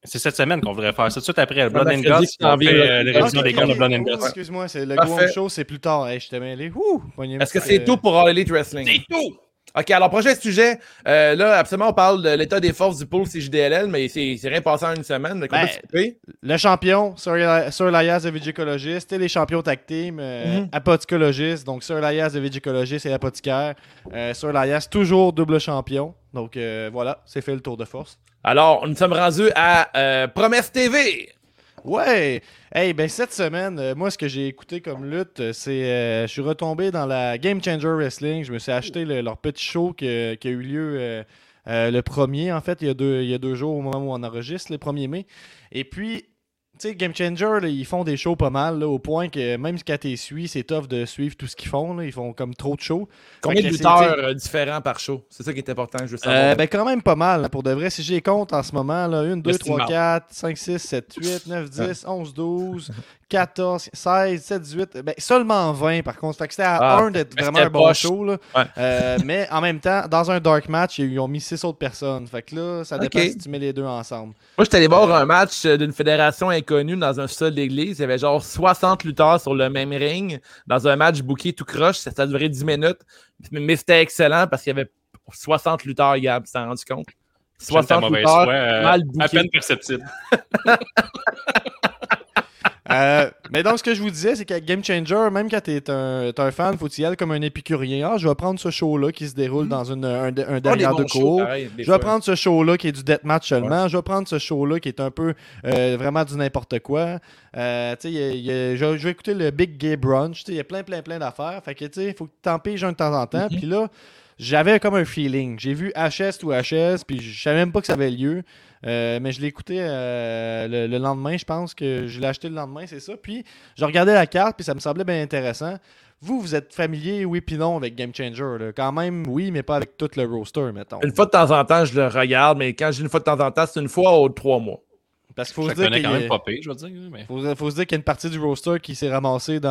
C'est cette semaine qu'on voudrait faire ça. Tout de suite après. Blood and Guts, on fait euh, Ah, révision Ok, des ok, comptes de ok. Blood and Guts. Excuse-moi, c'est le Go Parfait. Home Show, c'est plus tard. Hey, je te mêlé. Ouh, pogné une Est-ce que c'est tout euh, pour All Elite Wrestling? C'est tout! OK, alors prochain sujet. Euh, là, absolument, on parle de l'état des forces du pôle CJDLL, mais c'est c'est rien passé en une semaine. Donc, on Ben. Le champion, Sir Elias de Vigicologist, et les champions tag team, euh, Mhm. Donc, Sir Elias de Vigicologist et l'apothicaire. Euh, Sir Elias, toujours double champion. Donc, euh, voilà, c'est fait le tour de force. Alors, nous sommes rendus à euh, Promesse TV. Ouais! Hey, ben cette semaine, euh, moi, ce que j'ai écouté comme lutte, euh, c'est. euh, je suis retombé dans la Game Changer Wrestling. Je me suis acheté le- leur petit show qui a eu lieu euh, euh, le premier, en fait, il y, a deux, il y a deux jours au moment où on enregistre, le 1er mai. Et puis. Tu sais, Game Changer, là, ils font des shows pas mal, là, au point que même quand tu suis, c'est tough de suivre tout ce qu'ils font. là. Ils font comme trop de shows. Combien de lutteurs euh, différents par show? C'est ça qui est important, savoir. Euh, ben quand même pas mal, pour de vrai. Si j'ai compte en ce moment, là, 1, 2, 3, L'estimable. 4, 5, 6, 7, 8, 9, 10, 11, 12, 14, 16, 17, 18. Ben, seulement 20 par contre. C'était à Ah, 1 d'être vraiment un bon poche. show. Là. Ouais. Euh, *laughs* mais en même temps, dans un dark match, ils ont mis 6 autres personnes. Fait que là, ça dépend si tu mets les deux ensemble. Moi, j'étais allé voir un match euh, d'une fédération inconnue dans un sol d'église. Il y avait genre 60 lutteurs sur le même ring dans un match booké tout croche. Ça, ça a duré 10 minutes. Mais c'était excellent parce qu'il y avait 60 lutteurs, Gab, tu t'en rendu compte? J'aime ta 60 mauvaise lutteurs, foi, euh, mal à bookés. peine perceptible. *laughs* Euh, mais donc, ce que je vous disais, c'est qu'à Game Changer, même quand t'es un, t'es un fan, faut y aller comme un épicurien. Ah, je vais prendre ce show-là qui se déroule dans une, un, un Oh, des derrière bons de cours. pareil, Je vais fois. prendre ce show-là qui est du deathmatch seulement. Je vais prendre ce show-là qui est un peu euh, vraiment du n'importe quoi. Euh, tu sais, je, je vais écouter le Big Gay Brunch. Il y a plein, plein, plein d'affaires. Fait que tu sais, il faut que tu t'en piges un de temps en temps. Mhm. Puis là, j'avais comme un feeling. J'ai vu HS ou HS, puis je savais même pas que ça avait lieu. Euh, mais je l'ai écouté euh, le, le lendemain, je pense que je l'ai acheté le lendemain, c'est ça. Puis je regardais la carte, puis ça me semblait bien intéressant. Vous, vous êtes familier, oui, puis non, avec Game Changer. là. Quand même, oui, mais pas avec tout le roster, mettons. Une fois de temps en temps, je le regarde, mais quand j'ai une fois de temps en temps, c'est une fois aux trois mois. Parce qu'il faut Je se dire connais qu'il quand y a- même pas pire, je veux dire. Mais... faut, faut se dire qu'il y a une partie du roster qui s'est ramassée dans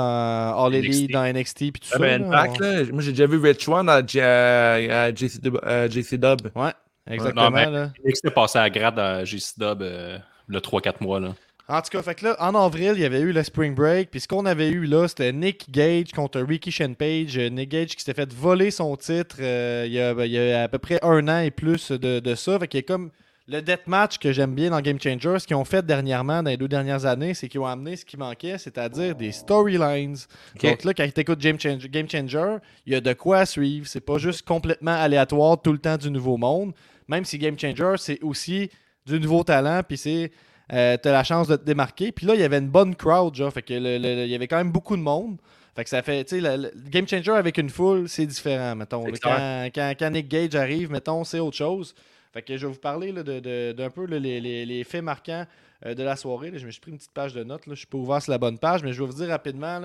All Elite, NXT. dans NXT puis tout Ah ça. ben, là. Impact, là. Moi, j'ai déjà vu Rich One à, J- à- à JC, Dub- euh, JC Dub. On- Ouais, exactement. Non, est passé à grade à JC Dub euh, le 3-4 mois. Là. En tout cas, fait que là, en avril, il y avait eu le Spring Break. Puis ce qu'on avait eu là, c'était Nick Gage contre Ricky Shenpage. Euh, Nick Gage qui s'était fait voler son titre euh, il, y a, ben, il y a à peu près un an et plus de, de ça. Fait qu'il y a comme le deathmatch que j'aime bien dans Game Changers, ce qu'ils ont fait dernièrement, dans les deux dernières années, c'est qu'ils ont amené ce qui manquait, c'est-à-dire des storylines. Donc là, quand tu écoutes Game Changer, Game Changer, il y a de quoi à suivre. C'est pas juste complètement aléatoire tout le temps du nouveau monde. Même si Game Changer, c'est aussi du nouveau talent, puis c'est. euh, t'as la chance de te démarquer. Puis là, il y avait une bonne crowd, genre. Fait que le- le- le- il y avait quand même beaucoup de monde. Fait que ça fait, tu sais, Game Changer avec une foule, c'est différent, mettons. Là. quand, quand, quand Nick Gage arrive, mettons, c'est autre chose. Fait que je vais vous parler là, de- de- d'un peu là, les, les- les faits marquants euh, de la soirée. là. Je me suis pris une petite page de notes. Je suis pas ouvert sur la bonne page, mais je vais vous dire rapidement.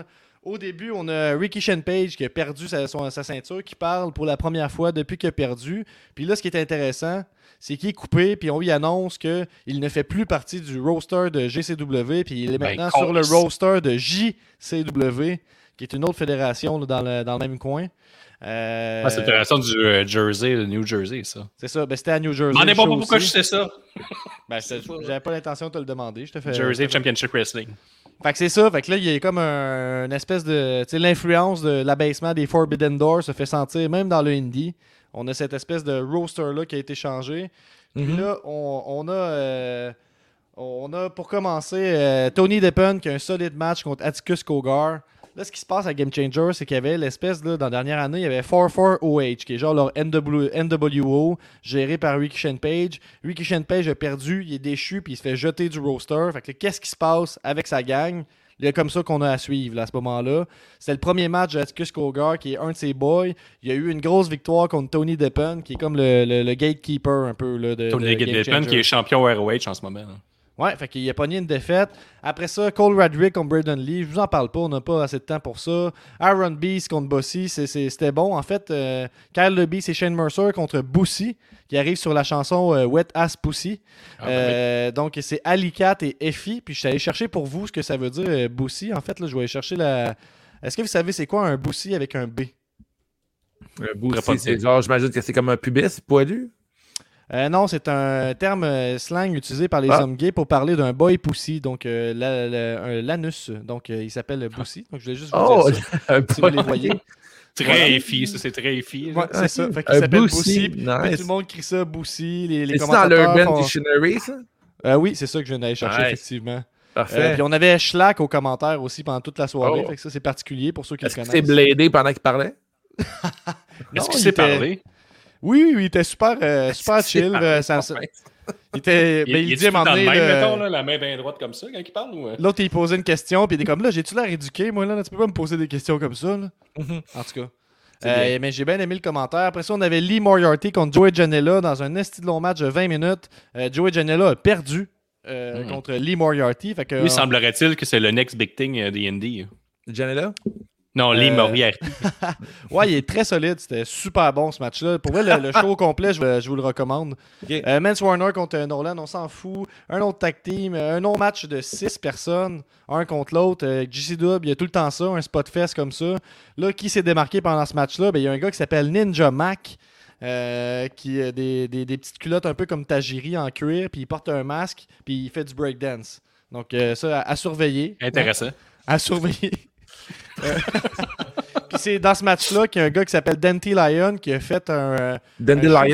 Au début, on a Ricky Shenpage qui a perdu sa, son- sa ceinture, qui parle pour la première fois depuis qu'il a perdu. Puis là, ce qui est intéressant, c'est qu'il est coupé, puis on lui annonce qu'il ne fait plus partie du roster de GCW, puis il est Ben, maintenant sur le roster de JCW, qui est une autre fédération là, dans, le, dans le même coin. Euh, Ah, c'est intéressant du euh, Jersey, le New Jersey, ça. c'est ça, ben, c'était à New Jersey. Je m'en ai pas pourquoi je sais ça. Ben, J'avais pas l'intention de te le demander. Je te fais, Jersey je te fais- Championship Wrestling. Fait que c'est ça. Fait que là, il y a comme un- une espèce de. Tu sais, l'influence de l'abaissement des Forbidden Doors se fait sentir même dans le indie. On a cette espèce de roster-là qui a été changé. Puis Mhm. là, on, on a. euh, on a pour commencer euh, Tony Deppen qui a un solide match contre Atticus Cogar. Là, ce qui se passe à Game Changer, c'est qu'il y avait l'espèce, là, dans la dernière année, il y avait 44OH, qui est genre leur NW NWO, géré par Ricky Shenpage. Ricky Shenpage a perdu, il est déchu, puis il se fait jeter du roster. Fait que là, qu'est-ce qui se passe avec sa gang? Il y a comme ça qu'on a à suivre là, à ce moment-là. C'était le premier match d'Atticus Cogar, qui est un de ses boys. Il y a eu une grosse victoire contre Tony Deppen, qui est comme le, le- le gatekeeper un peu là, de, Tony de Game Changer. qui est champion ROH en ce moment. là. Ouais, fait qu'il a pogné une défaite. Après ça, Cole Radrick contre Braden Lee. Je vous en parle pas, on n'a pas assez de temps pour ça. Aaron Beast contre Bossy, c'est- c'est- c'était bon. En fait, euh, Kyle LeBee, c'est Shane Mercer contre Boussy, qui arrive sur la chanson euh, Wet Ass Pussy. Ah, ben Euh, Donc, c'est Alicat et Effie. Puis je suis allé chercher pour vous ce que ça veut dire, euh, Boussy. En fait, là, je vais aller chercher la. Est-ce que vous savez c'est quoi un Boussy avec un B? Un pas c'est genre, j'imagine que c'est comme un pubis poilu? Euh, non, c'est un terme euh, slang utilisé par les Ah. hommes gays pour parler d'un boy pussy, donc euh, la- la- un l'anus. Donc euh, il s'appelle Boussy. Donc je voulais juste vous Oh, dire ça. *laughs* un Si vous les voyez. Très Voilà. effi, ça c'est très effi. Ouais, c'est Ah, ça. Fait un qu'il s'appelle Boussy, nice. Tout le monde crie ça Boussy. Les, les C'est dans commentateurs l'Urban font- Dictionary, ça? Euh, oui, c'est ça que je viens d'aller chercher, Nice. effectivement. Parfait. Euh, puis on avait Schlack aux commentaires aussi pendant toute la soirée. Oh. Fait que ça, c'est particulier pour ceux qui le Est-ce que connaissent. c'est bladé pendant qu'il parlait? *laughs* Est-ce qu'il il s'est était- parlé? Oui, oui, il était super, euh, *laughs* super chill. euh, ça- ça- *laughs* il était, Il, ben, il, il est dit à un moment temps de donné, même, là, mettons, là, la main bien droite comme ça quand il parle ou... euh? L'autre, il posait une question, puis il était comme là, j'ai-tu l'air éduqué, moi, là? Tu peux pas me poser des questions comme ça, là? Mhm. En tout cas. Euh, mais j'ai bien aimé le commentaire. Après ça, on avait Lee Moriarty contre Joey Janela dans un esti de long match de 20 minutes. Euh, Joey Janela a perdu euh, Mhm. contre Lee Moriarty. Fait que, Lui, semblerait-il que c'est le next big thing euh, des Indies. Janela? Non, Lee Euh, Moriarty. *laughs* Ouais, il est très solide. C'était super bon ce match-là. Pour vrai, le, le show au complet, je, vous le recommande. Ok. Euh, Mance Warner contre Nolan, on s'en fout. Un autre tag team, euh, un autre match de 6 personnes, un contre l'autre. Euh, GC Dub, il y a tout le temps ça, un spot fest comme ça. Là, qui s'est démarqué pendant ce match-là? Ben, Il y a un gars qui s'appelle Ninja Mac. euh, qui a des, des- des petites culottes un peu comme Tajiri en cuir, puis il porte un masque, puis il fait du breakdance. Donc, ça, à, à surveiller. Intéressant. À surveiller. Puis c'est dans ce match-là qu'il y a un gars qui s'appelle Dante Lion qui a fait un. euh,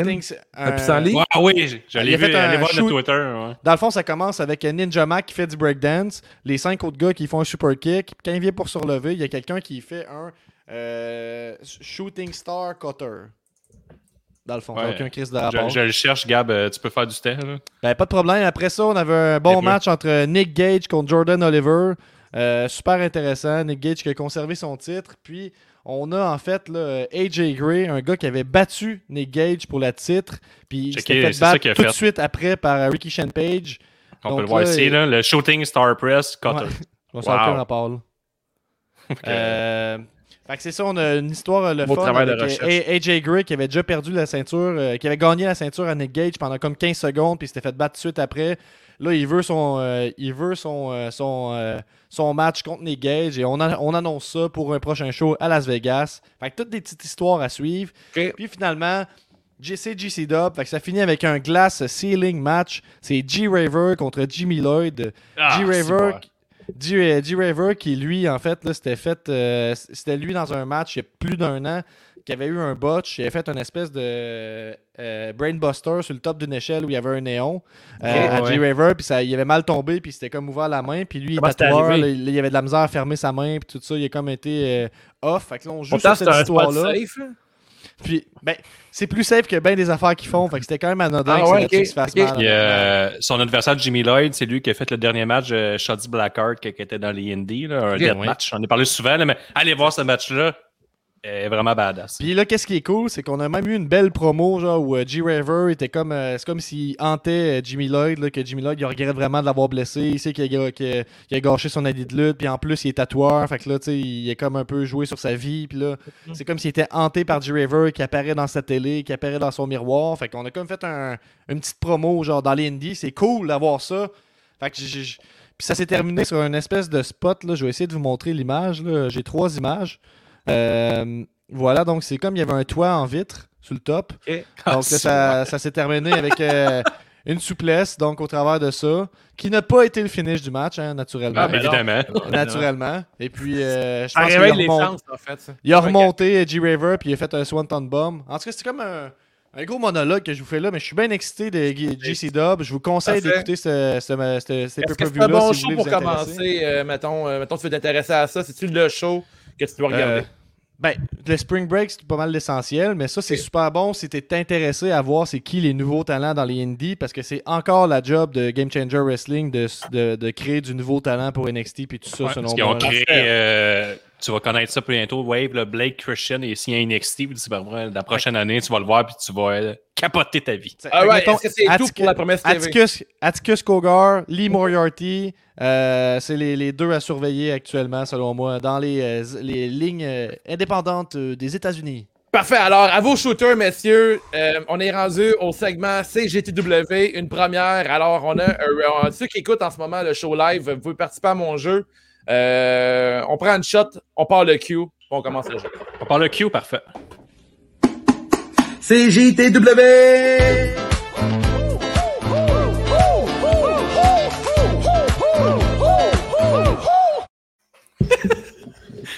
shooting- Un pissenlit? Ah oui, j'allais Il a fait un aller voir shoot- le Twitter. ouais. Dans le fond, ça commence avec un Ninja Mac qui fait du breakdance, les cinq autres gars qui font un super kick. Quand il vient pour se relever, il y a quelqu'un qui fait un euh, shooting star cutter. Dans le fond, Ouais. aucun crise de rapport. Je, je le cherche, Gab, euh, tu peux faire du temps. là. Ben, pas de problème. Après ça, on avait un bon match entre Nick Gage contre Jordan Oliver. Euh, super intéressant. Nick Gage qui a conservé son titre. Puis, on a en fait là, AJ Gray, un gars qui avait battu Nick Gage pour la titre. Puis, il s'était fait battre tout de suite après par Ricky Shenpage. On Donc peut le voir là, ici, là, le Shooting Star Press Cutter. Ouais. On s'en Wow. rapport, là. *laughs* Euh, fait que c'est ça, on a une histoire euh, le Beau fun avec AJ Gray qui avait déjà perdu la ceinture, euh, qui avait gagné la ceinture à Nick Gage pendant comme 15 secondes, puis s'était fait battre tout de suite après. Là, il veut son, euh, il veut son, son, son match contre Nick Gage et on, a- on annonce ça pour un prochain show à Las Vegas. Fait que toutes des petites histoires à suivre. Puis finalement, JC GC Dub, fait que ça finit avec un glass ceiling match. C'est G Raver contre Jimmy Lloyd. Ah, G c'est Raver, bon. G, G Raver qui lui en fait là, c'était fait, euh, c'était lui dans un match il y a plus d'un an qui avait eu un botch, il avait fait une espèce de euh, brainbuster sur le top d'une échelle où il y avait un néon euh, à ouais. G Raver puis ça il avait mal tombé puis c'était comme ouvert la main puis lui il tatoueur, là, avait de la misère à fermer sa main puis tout ça il a comme été off. Fait que là, on joue Pourtant, sur cette un puis ben c'est plus safe que bien des affaires qu'ils font fait que c'était quand même anodin Ah que ouais, se fasse ok. mal. Puis, euh, son adversaire Jimmy Lloyd, c'est lui qui a fait le dernier match euh, Shotzi Blackheart qui, qui était dans les Indies, là, un ouais. match. J'en ai parlé souvent, là, mais allez voir ce match-là. Elle est vraiment badass. Puis là, qu'est-ce qui est cool, c'est qu'on a même eu une belle promo, genre, où euh, G. Raver était comme. euh, c'est comme s'il hantait euh, Jimmy Lloyd, là, que Jimmy Lloyd, il regrette vraiment de l'avoir blessé. Il sait qu'il a, qu'il a- gâché son habit de lutte, puis en plus, il est tatoueur. Fait que là, tu sais, il est comme un peu joué sur sa vie. Puis là, c'est comme s'il était hanté par G. Raver, qui apparaît dans sa télé, qui apparaît dans son miroir. Fait qu'on a comme fait un- une petite promo, genre, dans les indies. C'est cool d'avoir ça. Fait que j'ai- j'ai. Puis ça s'est terminé sur une espèce de spot. Là. Je vais essayer de vous montrer l'image. là. J'ai trois images. Euh, voilà, donc c'est comme il y avait un toit en vitre sur le top. Ah, Donc là, ça, ça s'est terminé avec euh, *laughs* une souplesse, donc au travers de ça, qui n'a pas été le finish du match, hein, naturellement. Ah, ben. Évidemment. naturellement. Et puis, euh, je pense qu'il a, remont- en fait. il a remonté G. Raver, puis il a fait un Swanton Bomb. En tout cas, c'est comme un, un gros monologue que je vous fais là, mais je suis bien excité de G- JC Dub. Je vous conseille d'écouter ce, ce, ce, ces pay-per-view-là un bon si show vous voulez pour vous commencer? euh, mettons, euh, mettons, tu veux t'intéresser à ça. C'est-tu le show que tu dois regarder? Euh, ben, le Spring Break, c'est pas mal l'essentiel, mais ça, c'est super bon si t'es intéressé à voir c'est qui les nouveaux talents dans les indies, parce que c'est encore la job de Game Changer Wrestling de, de, de créer du nouveau talent pour NXT puis tout ça, Ouais, selon parce qu'ils ont moi. créé, euh, tu vas connaître ça bientôt, Wave, le Blake Christian est signé à NXT, puis voir, la prochaine année, tu vas le voir, puis tu vas euh, capoter ta vie. Que ouais, mettons, est-ce que c'est tout Atticus- pour la promesse TV? Atticus, Atticus Cogar, Lee Moriarty, euh, c'est les, les deux à surveiller actuellement, selon moi, dans les, euh, les lignes indépendantes des États-Unis. Parfait. Alors, à vos shooters, messieurs, euh, on est rendu au segment CGTW, une première. Alors, on a euh, ceux qui écoutent en ce moment le show live, vous pouvez participer à mon jeu. Euh, on prend une shot, on part le puis on commence le jeu. On parle le Q, parfait. CJTW!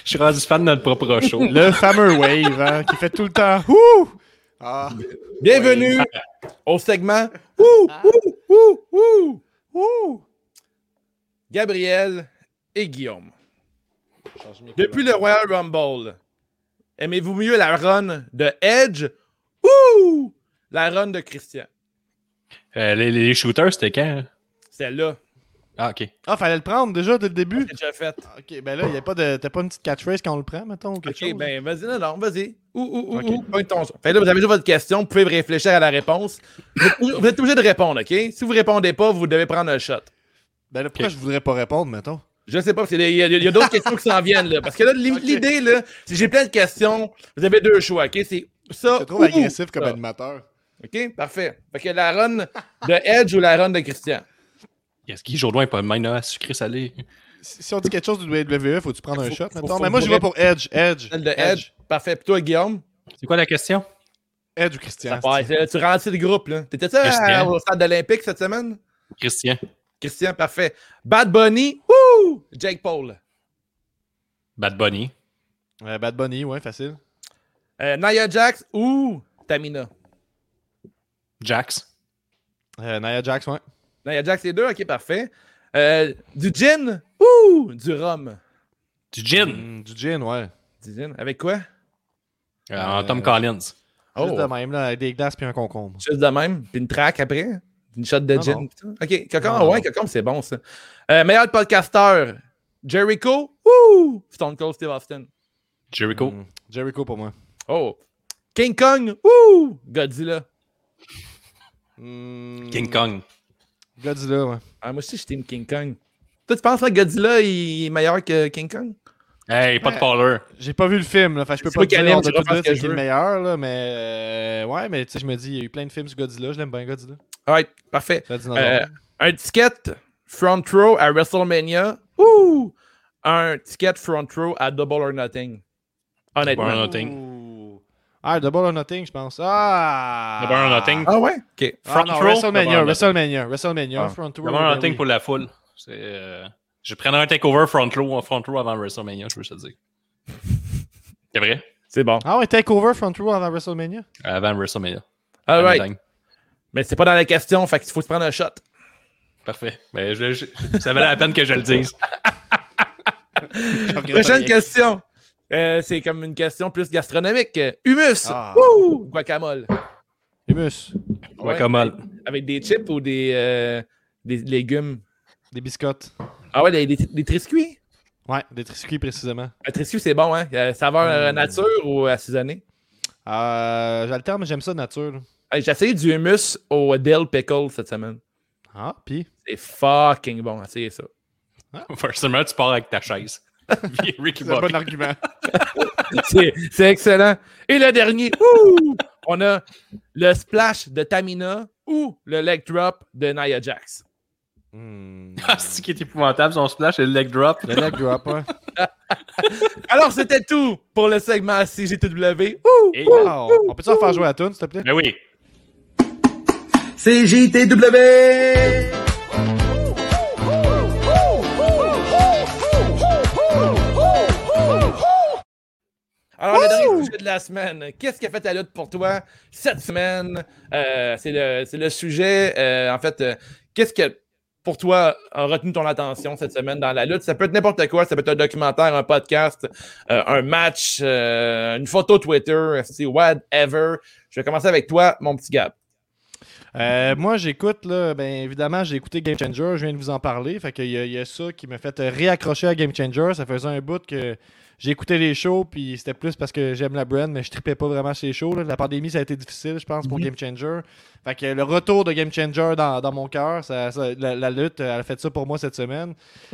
Je suis rendu fan de notre propre show. Le fameux Wave, hein, qui fait tout le temps « Ouh! » Ah, Bienvenue au segment Ouh, ouh, ouh, ouh, ouh. Gabriel et Guillaume. Depuis le Royal Rumble, aimez-vous mieux la run de Edge ou la run de Christian? Euh, les, les shooters, c'était quand? Celle-là, Ah, ok. Ah, fallait le prendre déjà dès le début? c'est déjà fait. Ok, ben là, y a pas de, t'as pas une petite catchphrase quand on le prend, mettons, ou quelque Ok, chose? ben vas-y, non, non, vas-y. Ouh, ouh, ouh, Ok. ouh, pointe ton Fait là, vous avez déjà votre question, vous pouvez réfléchir à la réponse. Vous êtes, vous êtes obligé de répondre, ok? Si vous répondez pas, vous devez prendre un shot. Ben là, pourquoi je voudrais pas répondre, mettons? Je sais pas, parce qu'il y a, il y a d'autres *laughs* questions qui s'en viennent, là. Parce que là, l'idée, là, c'est j'ai plein de questions. Vous avez deux choix, OK? C'est ça. C'est trop ou agressif comme ça. animateur. OK? Parfait. Fait que la run de Edge ou la run de Christian? Est-ce qu'il Jourdain est pas de même, sucré salé? Si si on dit quelque chose du WWE, faut-tu prendre un shot, faut- faut- Mais moi, je vais pour Edge. Edge. Celle de Edge. Parfait. Puis toi, Guillaume? C'est quoi la question? Edge ou Christian? Ouais, c'est- tu rentres le groupe, là. T'étais ça Christian. au stade olympique cette semaine? Christian. Christian, parfait. Bad Bunny, ouh! Jake Paul. Bad Bunny. Euh, Bad Bunny, ouais, facile. Euh, Nia Jax ou Tamina? Jax. Euh, Nia Jax, ouais. Nia Jax, les deux, ok, parfait. Euh, du gin ou du rhum? Du gin. Mm, du gin, ouais. Du gin. Avec quoi? Euh, en Euh, Tom Collins. Oh. Juste de même, là, avec des glaces puis un concombre. Juste de même. Puis une track après? Une shot de gin. Ok, Cocom, Non, ouais, c'est bon ça. Euh, meilleur podcasteur, Jericho ou Stone Cold Steve Austin? Jericho. Mm, Jericho pour moi. Oh. King Kong ou Godzilla? Mm, King Kong. Godzilla, ouais. Ah, moi aussi, je team King Kong. Toi, tu penses que Godzilla il est meilleur que King Kong? Hey, pas de caller. J'ai pas vu le film, là, fait je peux pas te dire de tout c'est qui le meilleur, là, mais euh, ouais, mais tu sais, je me dis, il y a eu plein de films sur Godzilla, je l'aime bien Godzilla. Alright, parfait. Euh, Un ticket front row à WrestleMania ou un ticket front row à Double or Nothing? Honnêtement. Double or Nothing. Ouh. Ah, Double or Nothing, je pense. Ah! Double or Nothing. Ah ouais? Ok. Ah, Front non, row, WrestleMania, Double or WrestleMania, WrestleMania, Ah. front row. Double or Nothing oui. pour la foule. C'est, euh, Je prendrais un takeover front row, front row avant WrestleMania, je veux te le dire. *laughs* C'est vrai? C'est bon. Ah ouais, takeover front row avant WrestleMania? Avant WrestleMania. Alright. Anytime. Mais c'est pas dans la question, fait qu'il faut se prendre un shot. Parfait. Mais je- je- ça valait la peine que je le dise. *laughs* Prochaine question. Euh, c'est comme une question plus gastronomique. Humus. Ah. Guacamole. Humus, Guacamole. Avec des chips ou des, euh, des légumes? des biscottes. Ah ouais, des, des, des triscuits? Ouais, des triscuits précisément. Un triscuit, c'est bon, hein? Euh, saveur euh, Mm. nature ou assaisonné? Euh, J'alterne, mais j'aime ça nature. Hey, J'ai essayé du hummus au dill pickle cette semaine. Ah, pis? C'est fucking bon, essayez ça. *laughs* Forcément, tu pars avec ta chaise. *laughs* C'est un bon argument. *laughs* C'est c'est excellent. Et le dernier, ouh, on a le splash de Tamina ou le leg drop de Nia Jax. Hmm. Ah, c'est ce qui est épouvantable, son splash et le leg drop? Le leg drop, ouais. *laughs* Alors, c'était tout pour le segment CGTW. Ouh! Et- Wow. On peut-tu en faire jouer à la tune, s'il te plaît? Mais oui. CJTW! Alors, le dernier sujet de la semaine. Qu'est-ce qui a fait la lutte pour toi cette semaine? Euh, c'est le, c'est le sujet. euh, en fait, euh, qu'est-ce que pour toi a retenu ton attention cette semaine dans la lutte? Ça peut être n'importe quoi. Ça peut être un documentaire, un podcast, euh, un match, euh, une photo Twitter, c'est whatever. Je vais commencer avec toi, mon petit Gab. Euh, moi, j'écoute, là, ben évidemment, j'ai écouté Game Changer, je viens de vous en parler. Fait qu'il y, a- il y a ça qui m'a fait réaccrocher à Game Changer. Ça faisait un bout que écouté les shows, puis c'était plus parce que j'aime la brand, mais je tripais pas vraiment ces shows. là. La pandémie, ça a été difficile, je pense, pour Game Changer. Fait que le retour de Game Changer dans, dans mon cœur, ça, ça- la, la lutte, elle a fait ça pour moi cette semaine.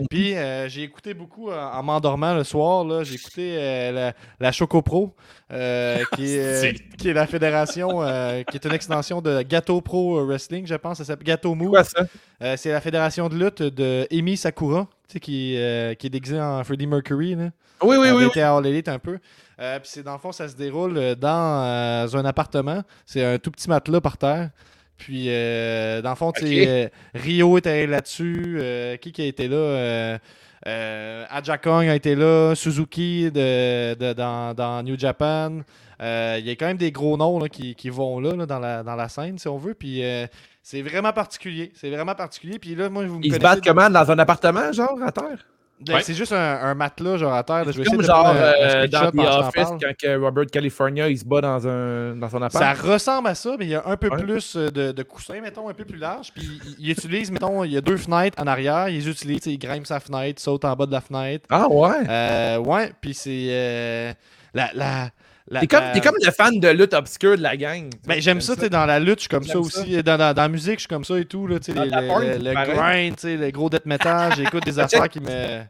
Puis euh, j'ai écouté beaucoup en, en m'endormant le soir. là. J'ai écouté euh, la, la Choco Pro, euh, qui, est, *laughs* qui est la fédération, qui est une extension de Gato Pro Wrestling, je pense. Ça s'appelle Gato Move. C'est la fédération de lutte de Emi Sakura, qui, qui est déguisé en Freddie Mercury. Là. Oui, oui, Elle oui. était à All Elite un peu. Euh, puis c'est dans le fond, ça se déroule euh, dans euh, un appartement. C'est un tout petit matelas par terre. Puis euh, dans le fond, tu sais, Ok. euh, Rio était là-dessus. qui qui a été là euh, euh, Aja Kong a été là. Suzuki de, de- dans, dans New Japan. Il y a quand même des gros noms là, qui, qui vont là, là, dans, la, dans la scène, si on veut. Puis c'est vraiment particulier. C'est vraiment particulier. Puis là, moi, vous me Ils se battent comment? Dans un appartement, genre, à terre? Ben, Ouais. C'est juste un, un matelas genre à terre. là. Je vais Comme de genre un euh, dans The Office, quand que Robert California il se bat dans, un, dans son appart. Ça ressemble à ça, mais il y a un peu Ouais. plus euh, de, de coussins, mettons, un peu plus large. Puis il, il utilise, mettons, il y a deux fenêtres en arrière. Il les utilise, il grimpe sa fenêtre, saute en bas de la fenêtre. Ah ouais? Euh, ouais, puis c'est. euh, la, la- T'es comme, la- t'es comme le fan de lutte obscure de la gang. Ben, j'aime ça, tu sais, dans la lutte, je suis comme ça aussi. Dans, dans, dans la musique, je suis comme ça et tout. Là, Dans les- la le, porn, le- grind, tu sais, le gros death metal, j'écoute des *laughs* affaires qui me.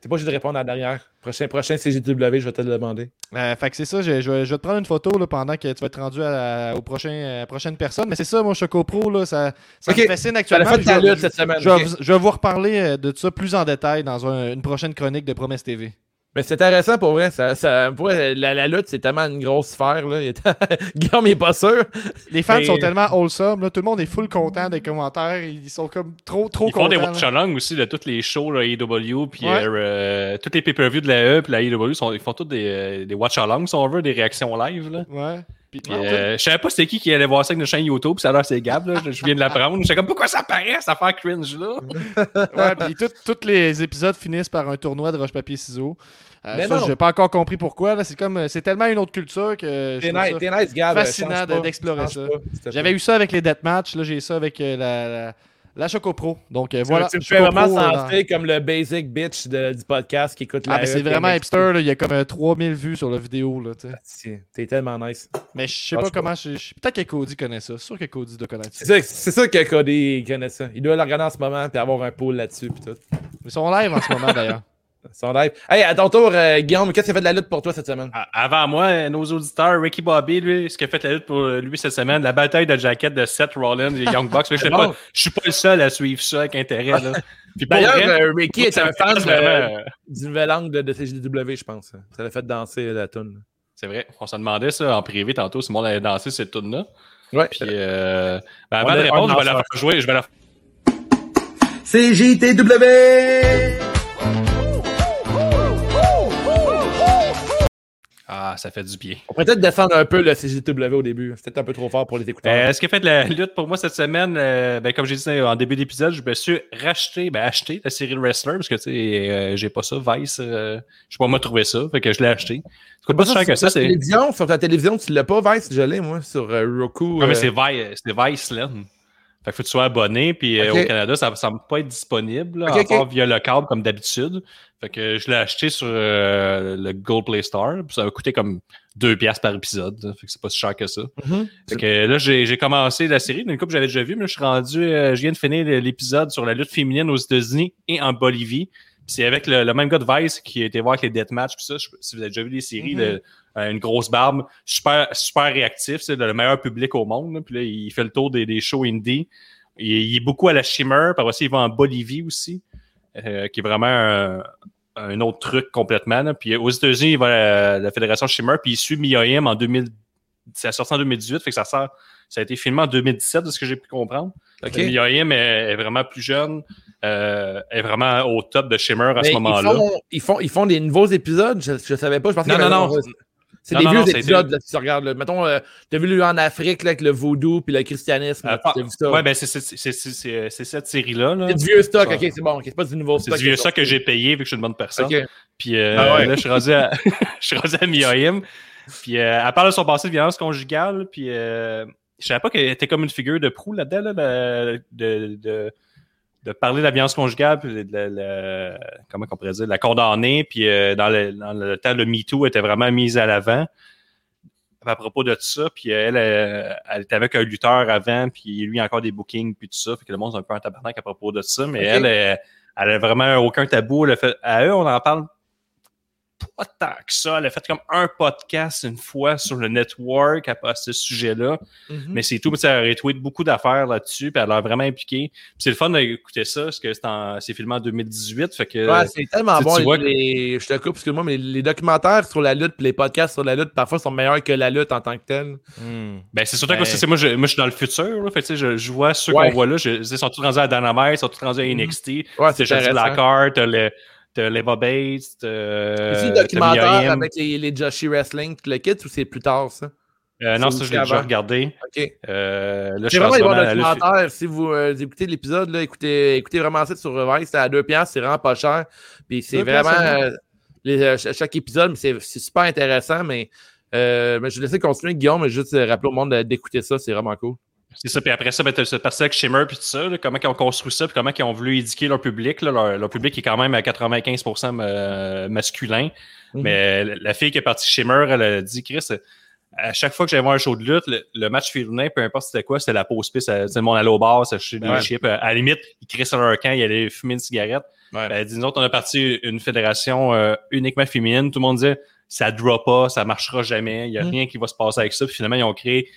C'est pas juste de répondre en derrière. Prochain, prochain CGW, je vais te le demander. Euh, fait que c'est ça, je, je vais, je vais te prendre une photo là, pendant que tu vas être rendu à la- au prochain, euh, prochaine personne. Mais c'est ça, mon Choco Pro, là, ça, ça Ok. me fascine Tu as actuellement. fait je vais- lutte cette semaine. Vous, je vais vous reparler euh, de ça plus en détail dans un- une prochaine chronique de Promesse TV. Mais c'est intéressant pour vrai. Ça, ça, pour vrai, la, la lutte, c'est tellement une grosse sphère. Là. *laughs* Guillaume il est pas sûr. Les fans sont tellement wholesome, là, tout le monde est full content des commentaires, ils sont comme trop trop Ils font des contents. watch là. along aussi de tous les shows, là, AEW, puis Ouais. euh, euh, tous les pay-per-views de la E, puis la AEW, sont, ils font tous des, euh, des watch along, si on veut, des réactions live. Là. Ouais. Puis, Puis, euh, je savais pas c'était qui qui allait voir ça avec notre chaîne YouTube, ça a l'air c'est Gab, là, je, je viens de l'apprendre. J'étais comme, pourquoi ça paraît, cette affaire cringe là? Ouais, puis tous les épisodes finissent par un tournoi de roche-papier-ciseaux. Euh, ça, non. j'ai pas encore compris pourquoi. là. C'est comme c'est tellement une autre culture que je trouve nice, Gab. fascinant d'explorer ça. J'avais eu ça avec les deathmatch, là j'ai ça avec euh, la, la, la Choco Pro. Donc euh, voilà. Tu me fais vraiment euh, dans- sentir comme le basic bitch de- du podcast qui écoute la Ah, c'est vraiment aime hipster, là. il y a comme euh, 3000 vues sur la vidéo. Expliquer. T'es tellement nice. Mais je sais Ah, pas je comment. je- je- Peut-être que Cody connaît ça. C'est sûr que Cody doit connaître C'est ça. c'est ça que Cody connaît ça. Il doit le regarder en ce moment et avoir un pool là-dessus. Ils sont live en ce moment d'ailleurs. *laughs* Son live. Hey, à ton tour, euh, Guillaume, qu'est-ce que tu fait de la lutte pour toi cette semaine? À- Avant moi, nos auditeurs, Ricky Bobby, lui, ce qui a fait la lutte pour lui cette semaine, la bataille de jacket de Seth Rollins et Young Bucks. Mais je, *laughs* sais Bon. pas, je suis pas le seul à suivre ça avec intérêt. Là. *laughs* D'ailleurs, euh, Ricky est un fan vraiment, de- euh, du nouvel angle de, de CGW, je pense. Ça l'a fait danser la tune. C'est vrai, on s'en demandait ça en privé tantôt si le monde allait danser cette tune là Ouais. Puis, euh, ben, On avant de répondre, je vais la faire jouer. Je vais la... CJTW! Ah, ça fait du bien. On pourrait peut-être descendre un peu le CGW au début. C'était un peu trop fort pour les écouteurs. Euh, ce qui a fait de la lutte pour moi cette semaine, euh, ben, comme j'ai dit en début d'épisode, je me suis racheté, ben, acheté la série de Wrestler parce que tu sais, euh, j'ai pas ça, Vice. euh, je sais pas moi trouver ça, fait que je l'ai acheté. Ça coûte pas si cher que ça, sur ta c'est. télévision, sur ta télévision, tu l'as pas, Vice? Je l'ai, moi, sur Roku. Ah, mais c'est Vi- c'est Vice Land. Fait que faut que tu sois abonné, puis euh, au Canada, ça ne semble pas être disponible, là, part via le câble comme d'habitude. Fait que je l'ai acheté sur euh, le Gold Play Star, puis ça va coûter comme 2 piastres par épisode. là. Fait que c'est pas si cher que ça. mhm. Fait que là, j'ai commencé la série. Une couple, j'avais déjà vu, mais là, je suis rendu, euh, je viens de finir l'épisode sur la lutte féminine aux États-Unis et en Bolivie. C'est avec le, le même gars de Vice qui a été voir avec les deathmatch. Puis ça, je- si vous avez déjà vu les séries, le- euh, une grosse barbe, super, super réactif, c'est le meilleur public au monde. Puis là, il fait le tour des, des shows indie. Il, il est beaucoup à la Shimmer. Par aussi, il va en Bolivie aussi, euh, qui est vraiment un, un autre truc complètement. là. Puis aux États-Unis, il va à la, la Fédération Shimmer, puis il suit Miyahim en 2000. Ça sorti en 2018, fait que ça sort. Ça a été filmé en 2017, de ce que j'ai pu comprendre. OK. Miyahim est, est vraiment plus jeune, euh, est vraiment au top de Shimmer à Mais ce moment-là. Ils font, ils, font, des nouveaux épisodes, je, je savais pas. Je pensais Non, non, non. C'est des non, vieux non, épisodes, là, si tu regardes. Là. Mettons, euh, t'as vu lui en Afrique là, avec le vaudou puis le christianisme. Là, t'as vu ça? ouais, ben c'est c'est- c'est- c'est- c'est cette série-là. là. c'est du vieux stock, Ça. ok, c'est bon. ok, c'est pas du nouveau C'est stock. du vieux ça que j'ai payé vu que je suis une bonne personne. Puis euh, Ah ouais. là, je suis rendu à, *laughs* je suis rendu à. Puis euh, elle parle de son passé de violence conjugale. Puis je savais pas qu'elle était comme une figure de proue là-dedans, là, de, de, de, de parler de la violence conjugale, puis de, la- la- comment on pourrait dire, la condamner. Puis euh, dans, le, dans le temps, le MeToo était vraiment mise à l'avant. À propos de tout ça, puis elle, elle, elle était avec un lutteur avant, puis lui encore des bookings, puis tout ça, fait que le monde est un peu en tabarnak à propos de ça, mais elle, elle, elle a vraiment aucun tabou. Elle a fait, à eux, on en parle pas tant que ça. Elle a fait comme un podcast une fois sur le network à, ce sujet-là. Mhm. Mais c'est tout. Puis ça a retweet beaucoup d'affaires là-dessus. Puis elle a vraiment impliqué. Puis c'est le fun d'écouter ça, parce que c'est en- c'est filmé en 2018. Fait que. Ouais, c'est tellement bon. tu vois les- Je te coupe, excuse-moi, mais les documentaires sur la lutte et les podcasts sur la lutte, parfois, sont meilleurs que la lutte en tant que telle. Hmm. Ben, c'est surtout Ben- que c'est- c'est- moi, je, moi, je suis dans le futur. Là, fait que, tu sais, je, je vois ceux Ouais. qu'on voit là. Je, ils sont tous rendus à Dynamite, ils sont tous rendus à Mhm. NXT. Ouais, C'est Jesse intéressant. Blackheart, t'as le. T'as Leva Bates. Aussi, t'as documentaire avec les, les Joshi Wrestling, tout le kit, ou c'est plus tard, ça? Euh, non, ça, je l'ai déjà regardé. OK. Euh, C'est vraiment des bons documentaires. Si vous euh, écoutez l'épisode, écoutez, écoutez vraiment ça sur Vice, c'est à 2 piastres, c'est vraiment pas cher. Puis c'est vraiment euh, les, euh, ch- chaque épisode, c'est super intéressant. Mais, euh, mais je vais laisser continuer, Guillaume, mais juste euh, rappeler au monde de- d'écouter ça, c'est vraiment cool. C'est ça, puis après ça, ben, t'as ce parti avec Shimmer puis tout ça, là, comment ils ont construit ça, puis comment ils ont voulu éduquer leur public. Là, leur, leur public est quand même à 95% ma- masculin. Mhm. Mais la, fille qui est partie Shimmer, elle a dit, Chris, à chaque fois que j'allais voir un show de lutte, le, le match féminin, peu importe c'était quoi, c'était la pause piste, euh, tu le monde allait au bar, s'acheter des Ouais. chips. À la limite, ils criaient sur leur camp, ils allaient fumer une cigarette. Ouais. Ben, autres, on a parti une fédération euh, uniquement féminine. Tout le monde disait, ça ne drop pas, ça marchera jamais, il n'y a Mhm. rien qui va se passer avec ça. Puis finalement, ils ont créé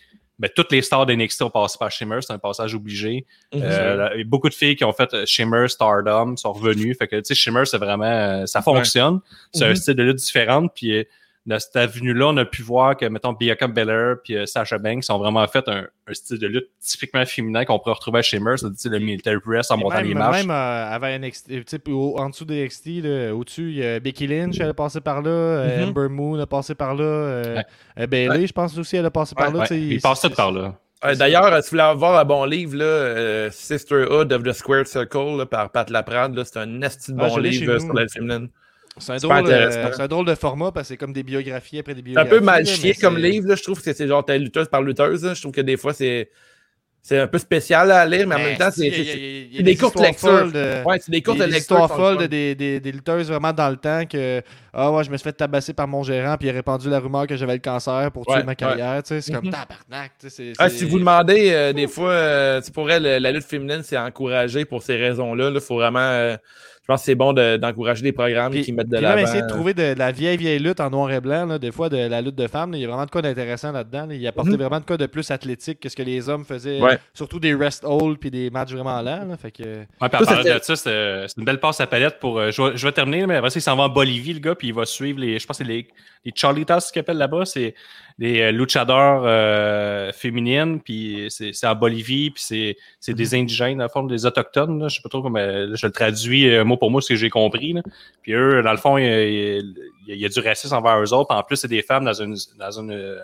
ben, toutes les stars d'NXT ont passé par Shimmer, c'est un passage obligé. Mhm. Euh, là, il y a beaucoup de filles qui ont fait euh, Shimmer, Stardom, sont revenues. Fait que, tu sais, Shimmer, c'est vraiment, euh, ça fonctionne. C'est un Mhm. style de lutte différent. Puis, dans cette avenue-là, on a pu voir que, mettons, Bianca Belair puis euh, Sasha Banks ont vraiment fait un, un style de lutte typiquement féminin qu'on pourrait retrouver à Shimmer, c'est-à-dire le military press en Et montant même, les marches. même euh, avant NXT, au- en dessous de NXT, là, au-dessus, il y a Becky Lynch, elle a passé par là, euh, Mhm. Ember Moon a passé par là, euh, Ouais. Bailey, je pense aussi, elle a passé par Ouais, là. Ils passent par là. Euh, D'ailleurs, euh, si vous voulez avoir un bon livre, là, euh, Sisterhood of the Squared Circle là, par Pat Laprade, là, c'est un esti de Ah, bon livre chez sur la féminine. C'est un, Super drôle, euh, c'est un drôle de format parce que c'est comme des biographies après des C'est un biographies. peu mal chié comme c'est- livre, là. je trouve que c'est genre t'es lutteuse par lutteuse. là. Je trouve que des fois c'est c'est un peu spécial à lire, mais en Mais même temps, c'est il y a- c'est- il y a- il y a c'est des courtes lectures. de- ouais, c'est des courtes des, lectures. folles le de des, des, des lutteuses vraiment dans le temps que ah ouais je me suis fait tabasser par mon gérant puis il a répandu la rumeur que j'avais le cancer pour tuer Ouais, ma carrière tu sais c'est comme tabarnak tu sais c'est- Ah, si vous demandez, euh, des fois, euh, pour elle, la lutte féminine, c'est encouragé pour ces raisons-là. Il faut vraiment. euh, pense que c'est bon de- d'encourager des programmes Puis- qui mettent de l'avant. essayer de trouver de, de la vieille, vieille lutte en noir et blanc, là, des fois de la lutte de femmes. là, Il y a vraiment de quoi d'intéressant là-dedans. là. Il apportait Mhm. vraiment de quoi de plus athlétique que ce que les hommes faisaient. Ouais. Surtout des rest hold puis des matchs vraiment lents. là. Fait que... Ouais, puis en de ça, c'est c'est une belle passe à palette pour. euh, je, vais, je vais terminer, mais après ça, il s'en va en Bolivie, le gars, puis il va suivre les. Je pense que c'est les, les Charlitas qu'ils appellent là-bas. C'est des euh, luchadors euh, féminines, puis c'est en Bolivie, puis c'est c'est des indigènes, dans le fond, des autochtones. Là, je sais pas trop comment. je le traduis euh, mot pour mot, ce que j'ai compris. Là. Puis eux, dans le fond, il y y y a du racisme envers eux autres. En plus, c'est des femmes dans une, dans une euh,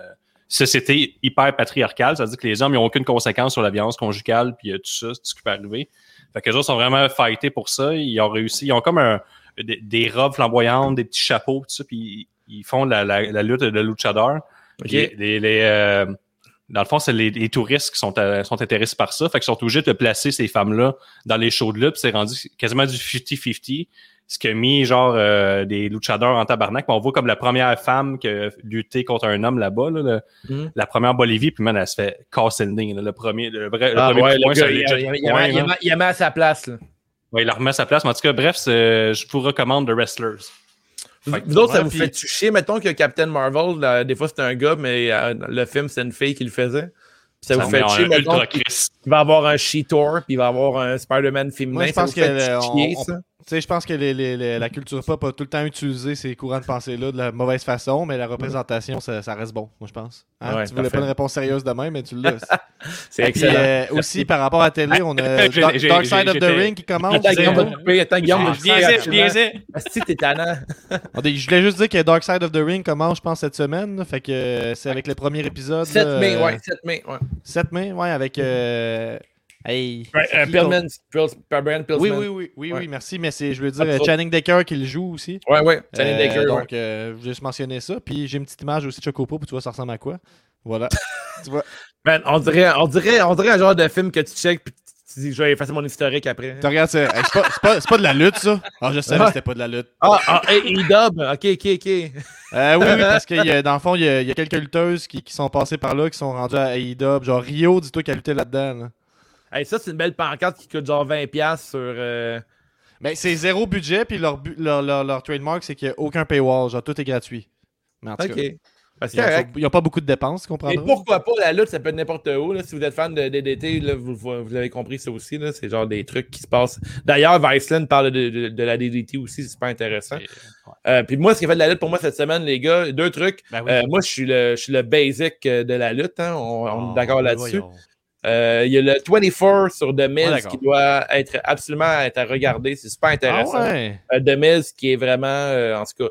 société hyper patriarcale. C'est-à-dire que les hommes n'ont aucune conséquence sur la violence conjugale, puis tout ça, tout ce qui peut arriver. Fait que les autres sont vraiment fightés pour ça. Ils ont réussi. Ils ont comme un, des, des robes flamboyantes, des petits chapeaux, tout ça, puis ils font la, la, la lutte de luchador. Les, les, euh, dans le fond, c'est les, les touristes qui sont, euh, sont intéressés par ça. Fait qu'ils sont obligés de placer ces femmes-là dans les shows de lutte. C'est rendu quasiment du 50-50. Ce qui a mis genre euh, des luchadors en tabarnak. Puis on voit comme la première femme qui a lutté contre un homme là-bas, là, le- Mhm. la première en Bolivie, puis man, elle se fait casser le nez. là. Le premier, le vrai, le Ah, premier ouais, coup de poing, le c'est gars, un il, il- il- il- point, il- là. il- il met à sa place. là. Ouais, il la remet à sa place. Mais en tout cas, bref, je vous recommande The Wrestlers. Vous, Fait vous autres, ça vous fait toucher, mettons que Captain Marvel, là, des fois c'était un gars, mais euh, le film c'est une fille qui le faisait. Ça, Ça vous fait toucher, mettons, qu'il va avoir un She-Thor, puis il va avoir un Spider-Man féminin. Moi, je ça pense vous fait que, euh, chier, on- ça? Tu sais, je pense que les- les- les- la culture pop a tout le temps utilisé ces courants de pensée-là de la mauvaise façon, mais la représentation, ça, ça reste bon, moi, je pense. Hein? Ouais, tu voulais parfait. pas une réponse sérieuse de même, mais tu l'as. *laughs* C'est Puis, excellent. euh, aussi, par rapport à la télé, on a *laughs* Dark, Side of the Ring qui commence. Attends, Guillaume Euh. Biaisé, rapidement. biaisé. Asti, t'es tannant. Je voulais juste dire que Dark Side of the Ring commence, je pense, cette semaine. là. Fait que euh, c'est avec le premier épisode. 7 là, mai, euh, ouais, 7 mai, ouais. 7 mai, ouais, avec. euh, Hey, euh, Pillman, Pils- Brian Pillsman. Oui, oui, oui, oui, Ouais. oui, merci, mais c'est, je veux dire, euh. Channing Decker qui le joue aussi. Ouais, ouais, Channing Euh, Decker, ouais. donc, euh, je voulais juste mentionner ça. Puis j'ai une petite image aussi de Chocopo, puis tu vois, ça ressemble à quoi? Voilà. *laughs* tu vois? Man, on dirait, on, dirait, on dirait un genre de film que tu check, puis tu dis, je vais effacer mon historique après. Tu regardes c'est, pas, c'est, pas, c'est pas de la lutte, ça? Ah, je savais que c'était pas de la lutte. Ah, ah, hey, E-Dub, ok, ok, ok. Euh, oui, oui, parce que y a- dans le fond, il y, a- il y a quelques lutteuses qui, qui sont passées par là, qui sont rendues à AEW. Genre Rio, dis-toi qui a lutté là-dedans. là. Hey, ça, c'est une belle pancarte qui coûte genre 20$ sur. euh, Mais c'est zéro budget, puis leur, bu- leur, leur, leur trademark, c'est qu'il n'y a aucun paywall. Genre, tout est gratuit. Mais en tout Ok. cas, c'est ils correct. n'ont pas beaucoup de dépenses, comprends? Et pourquoi pas la lutte, ça peut être n'importe où. Là. Si vous êtes fan de DDT, là, vous, vous vous avez compris ça aussi. là. C'est genre des trucs qui se passent. D'ailleurs, Viceland parle de, de- de la DDT aussi, c'est super intéressant. Euh, puis moi, ce qui a fait de la lutte pour moi cette semaine, les gars, deux trucs. Ben oui. Euh, moi, je suis le, je suis le basic de la lutte. hein. On, on Oh, est d'accord ben là-dessus. Euh, Il y a le 24 sur The Miz qui doit être absolument être à regarder. C'est super Ah intéressant. ouais? Euh, The Miz qui est vraiment, euh, en tout cas,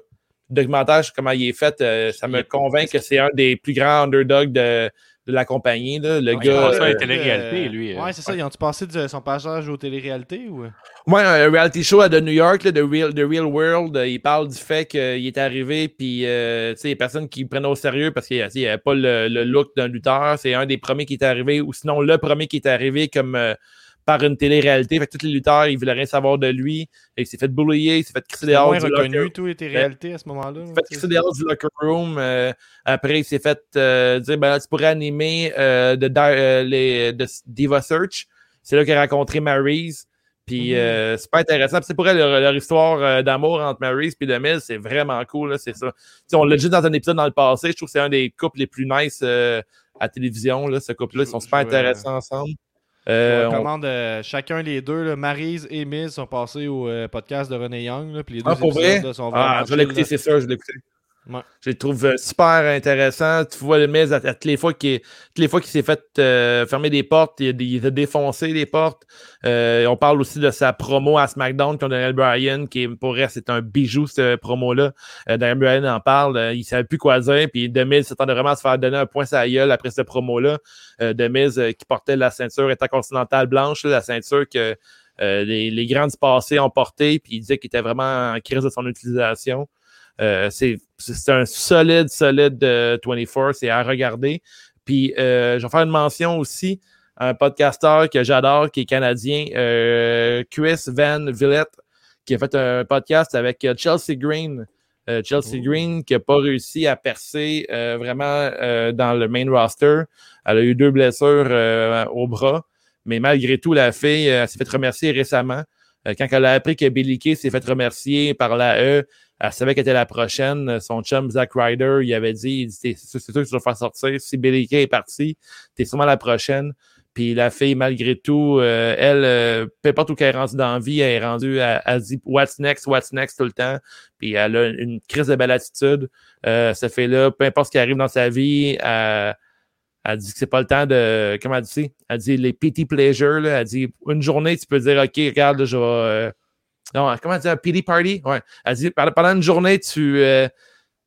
le documentaire, comment il est fait, ça me convainc que c'est un des plus grands underdogs de, de la compagnie. là. Le Ouais, gars. il à euh, la télé-réalité, lui, euh. Ouais, c'est ça. Ils ont-tu passé de son passage aux télé-réalités ou? Ouais, un reality show à de New York, là, de Real, The Real World, euh, il parle du fait qu'il est arrivé, puis euh, tu sais, il y a personne qui le prenait au sérieux parce qu'il n'y avait pas le, le look d'un lutteur. C'est un des premiers qui est arrivé, ou sinon le premier qui est arrivé comme euh, par une télé-réalité. Fait que tous les lutteurs, ils voulaient rien savoir de lui. Et il s'est fait bullier, il s'est fait crisser dehors du reconnu, tout était réalité à ce moment-là. il s'est fait crisser dehors du locker room. euh, après, il s'est fait euh, dire ben, là, tu pourrais animer euh, de, Di- les, de Diva Search. C'est là qu'il a rencontré Maryse. Puis euh, c'est pas intéressant. Puis c'est pour elle leur, leur histoire d'amour entre Maryse et Demille, c'est vraiment cool. C'est ça. On l'a dit dans un épisode dans le passé. Je trouve que c'est un des couples les plus nice à la télévision. Là, ce couple-là, ils sont super je- intéressants ensemble. Euh, on on- recommande euh, chacun les deux. Là, Maryse et Miz sont passés au euh, podcast de René Young. Là, puis les deux Ah, pour vrai? là, sont Ah, je vais l'écouter, c'est sûr, je vais l'écouter. Je les trouve euh, super intéressants. Tu vois le Miz à, à toutes les fois qu'il s'est fait euh, fermer des portes, il, a- il a défoncé les portes. Euh, on parle aussi de sa promo à SmackDown contre Daniel Bryan, qui pour elle, c'est un bijou, cette promo-là. Euh, Daniel Bryan en parle, euh, il savait plus quoi dire, puis The Miz s'attendait vraiment à se faire donner un point la gueule après cette promo-là. Euh, The Miz qui portait la ceinture intercontinentale blanche, la ceinture que les, les grands du passé ont porté, puis il disait qu'il était vraiment en crise de son utilisation. C'est c'est un solide, solide euh, 24, c'est à regarder. Puis euh, je vais faire une mention aussi à un podcasteur que j'adore, qui est canadien, euh, Chris Van Villette, qui a fait un podcast avec euh, Chelsea Green. Euh, Chelsea Green qui n'a pas réussi à percer euh, vraiment euh, dans le main roster. Elle a eu deux blessures euh, au bras. Mais malgré tout, la fille elle s'est fait remercier récemment. Euh, quand elle a appris que Billy Kay s'est fait remercier par la E, elle savait qu'elle était la prochaine. Son chum Zack Ryder, il avait dit, c'est sûr que tu vas faire sortir. Si Billy Kay est parti, t'es sûrement la prochaine. Puis la fille, malgré tout, euh, elle, euh, peu importe où qu'elle est rendue dans la vie, elle est rendue, elle, elle dit what's next, what's next tout le temps. Puis elle a une crise de belle attitude. Euh, cette fille-là, peu importe ce qui arrive dans sa vie, elle dit que c'est pas le temps de. Comment elle dit? Elle dit les pity pleasures. Là. Elle dit une journée, tu peux dire OK, regarde, là, je vais. euh, Non, comment elle dit un pity party? Ouais. Elle dit pendant une journée, tu, euh,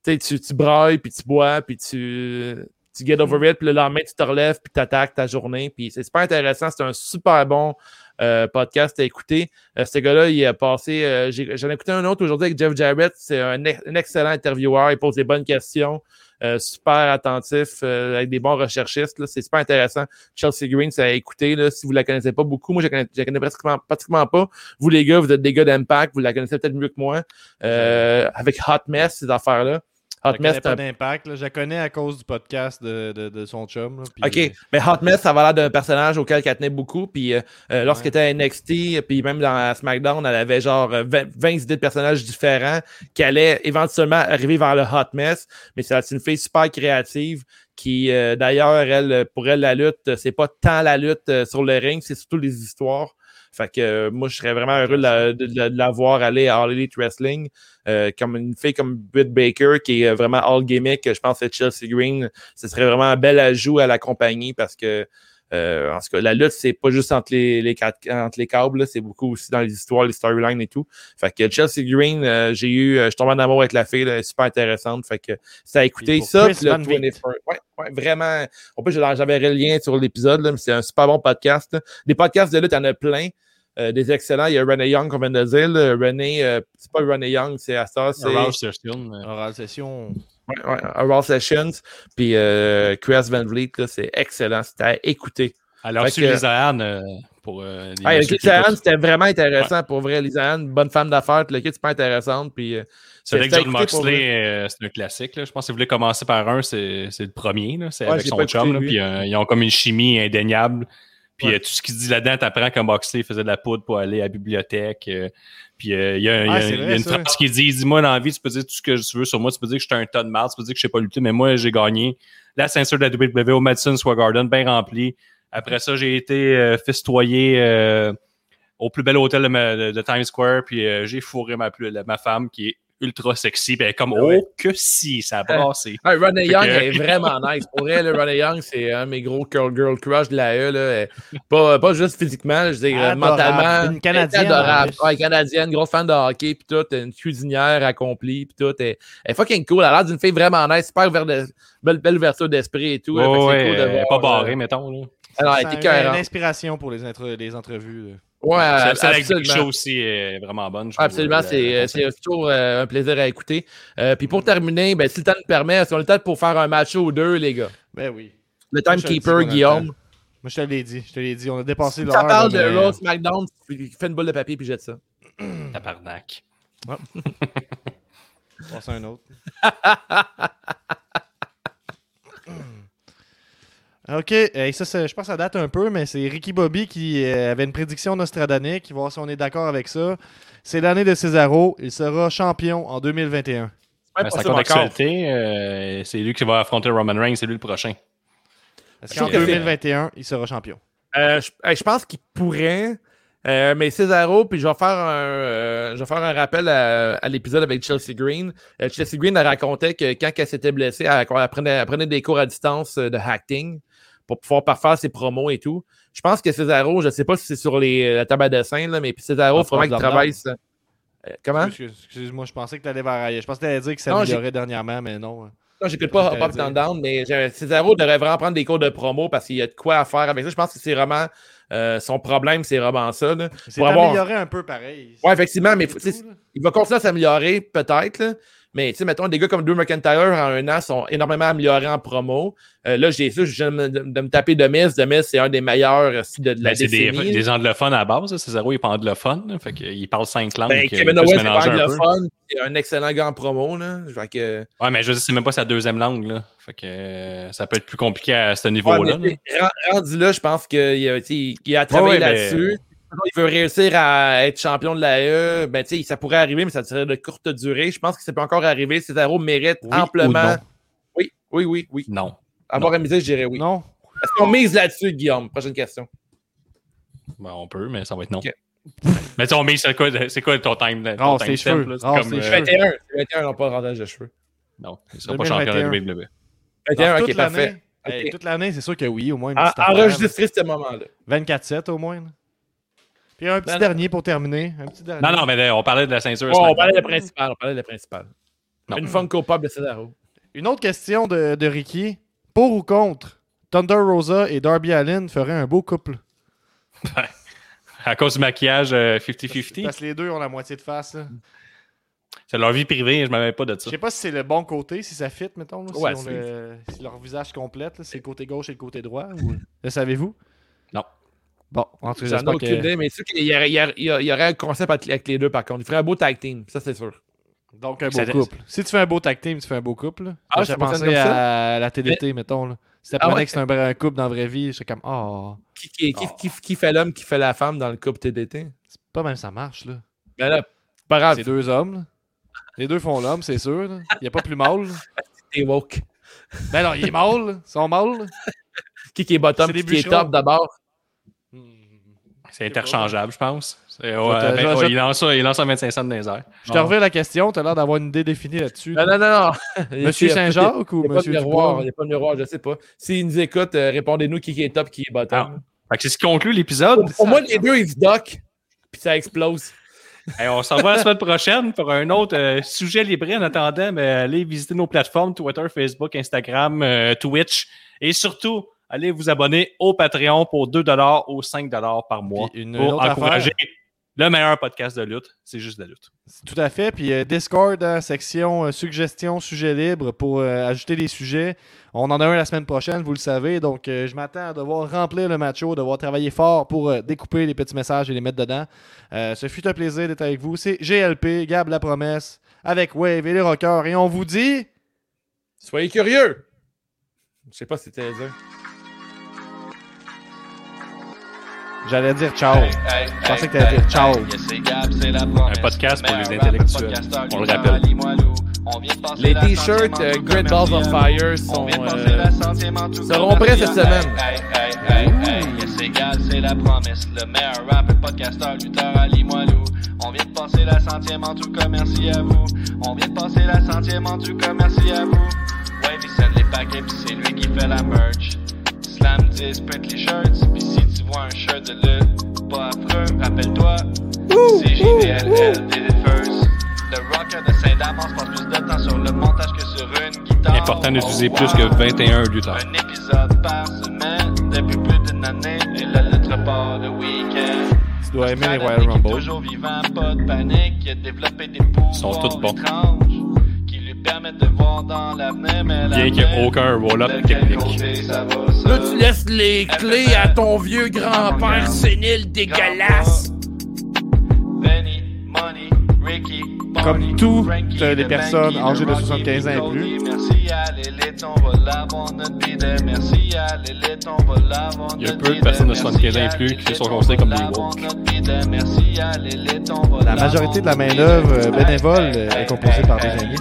tu, tu, tu brailles, puis tu bois, puis tu, tu get over it, puis le lendemain, tu te relèves, puis tu attaques ta journée. Puis c'est super intéressant. C'est un super bon euh, podcast à écouter. Euh, ce gars-là, il a passé. euh, J'en ai écouté un autre aujourd'hui avec Jeff Jarrett. C'est un, un excellent intervieweur. Il pose des bonnes questions. euh, super attentif, euh, avec des bons recherchistes. C'est super intéressant. Chelsea Green, ça a écouté. Là, si vous la connaissez pas beaucoup, moi, je la connais, connais pratiquement, pratiquement pas. Vous, les gars, vous êtes des gars d'impact. Vous la connaissez peut-être mieux que moi. Avec Hot Mess, ces affaires-là. Je Hot connais Mess, pas d'impact. là. Je la connais à cause du podcast de, de, de son chum. là, puis, OK. Mais Hot Mess, ça va l'air d'un personnage auquel elle tenait beaucoup. Puis euh, euh, lorsqu'elle était à NXT, puis même dans SmackDown, elle avait genre euh, 20, 20 idées de personnages différents qui allaient éventuellement arriver vers le Hot Mess. Mais c'est une fille super créative qui, euh, d'ailleurs, elle, pour elle, la lutte, c'est pas tant la lutte euh, sur le ring, c'est surtout les histoires. Fait que euh, moi, je serais vraiment heureux de la, voir aller à All Elite Wrestling. Euh, comme une fille comme Britt Baker, qui est euh, vraiment all gimmick, je pense que Chelsea Green, ce serait vraiment un bel ajout à la compagnie parce que euh, en tout cas, la lutte, c'est pas juste entre les, les, quatre- entre les câbles, là, c'est beaucoup aussi dans les histoires, les storylines et tout. Fait que Chelsea Green, euh, j'ai eu, euh, je tombé en amour avec la fille, là, elle est super intéressante. Fait que ça a écouté ça. Puis. 24 ouais, ouais, vraiment. En plus, j'avais le lien sur l'épisode, là, mais c'est un super bon podcast. là. Des podcasts de lutte, il y en a plein. euh, des excellents. Il y a René Young, qu'on vient de dire. là. René, euh, c'est pas René Young, c'est ça. C'est Session, Oral Session. Ouais, ouais, à Raw Sessions. Puis euh, Chris Van Vliet, c'est excellent. C'était à écouter. Alors, Fait sur que- euh, pour euh, les c'était vraiment intéressant pour vrai. Lisanne, bonne femme d'affaires, le kit super intéressante. Puis, euh, avec c'était à John vrai. Moxley, c'est un classique. Là. Je pense que si vous voulez commencer par un, c'est c'est le premier. C'est Ouais, avec son chum. là. Puis euh, ils ont comme une chimie indéniable. Puis Ouais. euh, tout ce qu'il dit là-dedans, t'apprends que Moxley faisait de la poudre pour aller à la bibliothèque. euh, puis euh, il y a, y Ah, y une ça. phrase qui dit Dis-moi dans la vie, tu peux dire tout ce que tu veux sur moi. Tu peux dire que j'étais un tas de marde. Tu peux dire que je sais pas lutter. Mais moi, j'ai gagné la ceinture de la WWE au Madison Square Garden, bien rempli. Après ça, j'ai été euh, festoyé euh, au plus bel hôtel de, ma- de- de Times Square. Puis j'ai fourré ma, plus- ma femme qui est ultra sexy. Ben, comme, Ah ouais. oh, que si, ça a brassé. Ouais, Ronnie Fait Young que- est vraiment *laughs* nice. Pour elle, Ronnie Young, c'est un de mes gros girl, girl crush de la E. Là. Elle- Pas, pas juste physiquement, je veux dire, Adorable. mentalement. Une Canadienne, elle est Adorable. Ouais, canadienne, grosse fan de hockey, puis tout, une cuisinière accomplie, puis tout. Elle, elle est fucking cool. Elle a l'air d'une fille vraiment nice, super ouverte de- belle, belle ouverture d'esprit et tout. que Ouais, cool de voir, pas barré, euh, mettons. Là. Alors, elle était a une inspiration pour les, les entrevues. là. Ouais, avec. Show aussi est vraiment bonne. Absolument, Euh, c'est euh, c'est toujours euh, un plaisir à écouter. Euh, Puis pour terminer, ben, si le temps nous permet, si on a le temps pour faire un match ou deux, les gars? Ben oui. Le le qu'on timekeeper, le Guillaume. Moi, je te l'ai dit. Je te l'ai dit. On a dépassé l'heure. ça parle de mais- SmackDown, tu fais une boule de papier puis jette ça. *clears throat* Tabarnak. *laughs* Passe à un autre. *laughs* OK. Ça, je pense que ça date un peu, mais c'est Ricky Bobby qui euh, avait une prédiction nostradanique. Il va voir si on est d'accord avec ça. C'est l'année de Cesaro. Il sera champion en 2021. Ouais, Ben, ça d'actualité. euh, c'est lui qui va affronter Roman Reigns, c'est lui le prochain. Est-ce Je qu'en trouve que c'est- 2021, il sera champion? Euh, je, pense qu'il pourrait. euh, mais Cesaro, puis je vais faire un, euh, je vais faire un rappel à, à l'épisode avec Chelsea Green. Euh, Chelsea Green elle racontait que quand elle s'était blessée, elle, elle prenait, elle prenait des cours à distance de acting pour pouvoir parfaire ses promos et tout. Je pense que Cesaro, je ne sais pas si c'est sur les, la table à dessin, là, mais puis Cesaro, il Ah, faut vraiment qu'il travaille ça. Euh, comment? Excuse- Excuse-moi, je pensais que tu allais vers ailleurs. Je pensais que tu allais dire que ça Non, s'améliorait dernièrement, mais non. hein. Non, j'écoute pas J'allais Up and Down, mais Cesaro devrait vraiment prendre des cours de promo parce qu'il y a de quoi à faire avec ça. Je pense que c'est vraiment euh, son problème, c'est vraiment ça. C'est avoir- amélioré un peu pareil. Ouais, effectivement, mais tout, il va continuer à s'améliorer, peut-être. Mais, tu sais, mettons, des gars comme Drew McIntyre en un an sont énormément améliorés en promo. Euh, là, j'ai ça, je viens de, me- de me taper de Miz. De Miz, c'est un des meilleurs euh, de, de la Ben, c'est des, anglophones à la base. là. Cesaro, il est pas anglophone. fait qu'il parle cinq langues. Ben, euh, Kevin Owens, c'est pas anglophone. C'est un excellent gars en promo. Là. Fait que, Ouais, mais je veux dire, c'est même pas sa deuxième langue. Là. Fait que euh, ça peut être plus compliqué à ce Ouais, niveau-là. mais, là. rendu là, je pense qu'il a, il a travaillé Ouais, ouais, mais- là-dessus. Il veut réussir à être champion de la E, ben, tu sais, ça pourrait arriver, mais ça serait de courte durée. Je pense que ça peut encore arriver. Cesaro mérite Oui amplement. ou non? Oui, oui, oui, oui. Non. Avoir à miser, je dirais oui. Non? Est-ce qu'on mise là-dessus, Guillaume? Prochaine question. Ben, on peut, mais ça va être non. Ok. *laughs* mais tu sais, on met, c'est quoi, c'est quoi ton time? Ton time tes stamp, cheveux. là? C'est Rase comme, tes euh, cheveux. 21. C'est 21, non pas rendage de cheveux. Non, il sera pas champion de 2021. WWE. 21, Alors, ok, toute parfait. hey, toute l'année, c'est sûr que oui, au moins. En- Enregistrer ce moment-là. là. 24-7 au moins. là. Puis un petit Non, non. dernier pour terminer. Un petit dernier. Non, non, mais là, on parlait de la ceinture. Oh, on parlait de la principale. On parlait de la principale. Non. Une Funko Pop de Cesaro. Une autre question de, de Ricky. Pour ou contre Thunder Rosa et Darby Allin feraient un beau couple? À cause du maquillage euh, 50-50. Parce que les deux ont la moitié de face. là. C'est leur vie privée, je ne m'avais pas de Je ça. sais pas si c'est le bon côté, si ça fit, mettons. là, Ouais, si, on c'est- le- si leur visage complète, c'est le côté gauche et le côté droit. Ou... *laughs* Le savez-vous? Bon, en tout cas, J'en ai aucune idée, mais c'est sûr qu'il y aurait, il y aurait- il y un concept avec les deux, par contre. Il ferait un beau tag team, ça, c'est sûr. Donc, un beau Ça- couple. Si tu fais un beau tag team, tu fais un beau couple. Ah, J'ai pensé à la TDT, mettons. Là. Si Ah t'apprenais ouais? que c'est un, un couple dans la vraie vie, j'étais comme, oh, Qui, qui, qui, qui, qui fait l'homme, qui fait la femme dans le couple TDT? c'est pas même ça marche. là. Ben là, c'est pas grave, C'est deux hommes. là. Les deux font l'homme, c'est sûr. Il n'y a pas plus mâle. *laughs* t'es woke. Ben non, il est mâle. Ils sont mâles. Qui, qui est bottom, qui, qui est top d'abord? C'est interchangeable, je pense. Ouais, ben, ouais, il, lance ça, il lance un 25 cents dans les airs. Je te reviens la question. Tu as l'air d'avoir une idée définie là-dessus. Non, non, non, non. *laughs* Monsieur Saint-Jacques ou Monsieur miroir, il Dubois? n'y a pas de miroir, je sais pas. S'ils nous écoutent, euh, répondez-nous qui est top, qui est bottom. Que c'est ce qui conclut l'épisode. Pour moi, les deux, ils se dockent, puis ça explose. Hey, on s'en va la semaine prochaine pour un autre euh, sujet libre. En attendant, mais allez visiter nos plateformes Twitter, Facebook, Instagram, euh, Twitch. Et surtout, allez vous abonner au Patreon pour 2 ou 5 par mois une pour autre encourager le meilleur podcast de lutte. C'est juste de la lutte. Tout à fait. Puis euh, Discord, hein, section euh, suggestions, sujets libres pour euh, ajouter des sujets. On en a un la semaine prochaine, vous le savez. Donc, euh, je m'attends à devoir remplir le macho, devoir travailler fort pour euh, découper les petits messages et les mettre dedans. Euh, ce fut un plaisir d'être avec vous. C'est GLP, Gab La Promesse, avec Wave et les Rockers. Et on vous dit. Soyez curieux! Je sais pas si c'était J'allais dire ciao. Je pensais que t'allais dire ciao. Un podcast pour les intellectuels. On le rappelle. Les t-shirts euh, Great Balls of Fire sont, euh, seront prêts cette semaine. C'est la promesse. Le meilleur rapper, podcasteur, lutteur, Ali Moilou. On vient de passer la centième en tout cas, merci à vous. On vient de passer la centième en tout cas, merci à vous. Ouais, il send les paquets, pis c'est lui qui fait la merch. Slam 10, print les shirts, pis si tu vois un shirt de lutte, pas affreux, rappelle-toi. C'est JDLL, did it first. Le rocker de Saint-Damas passe plus de temps sur le montage que sur une guitare. Important d'utiliser Oh, plus que wow. 21 lutteurs. Un épisode par semaine depuis plus d'une année et le lettre part le week-end. Tu dois aimer les Royal Rumble. toujours vivant, pas de panique, il a développé des pouvoirs Ils sont tous bons. étranges permettent de voir dans l'avenir, mais Bien qu'il n'y ait aucun roll-up technique. Là, tu laisses les clés à ton vieux grand-père sénile dégueulasse. Benny, Comme toutes Frankie, les le personnes âgées de le Rocky, 75 ans et plus. Il y a peu de personnes de Merci 75 ans et plus qui l'élite, sont on considérées comme des woke. La majorité de la main-d'œuvre, euh, bénévole, euh, est hey, composée par des amis,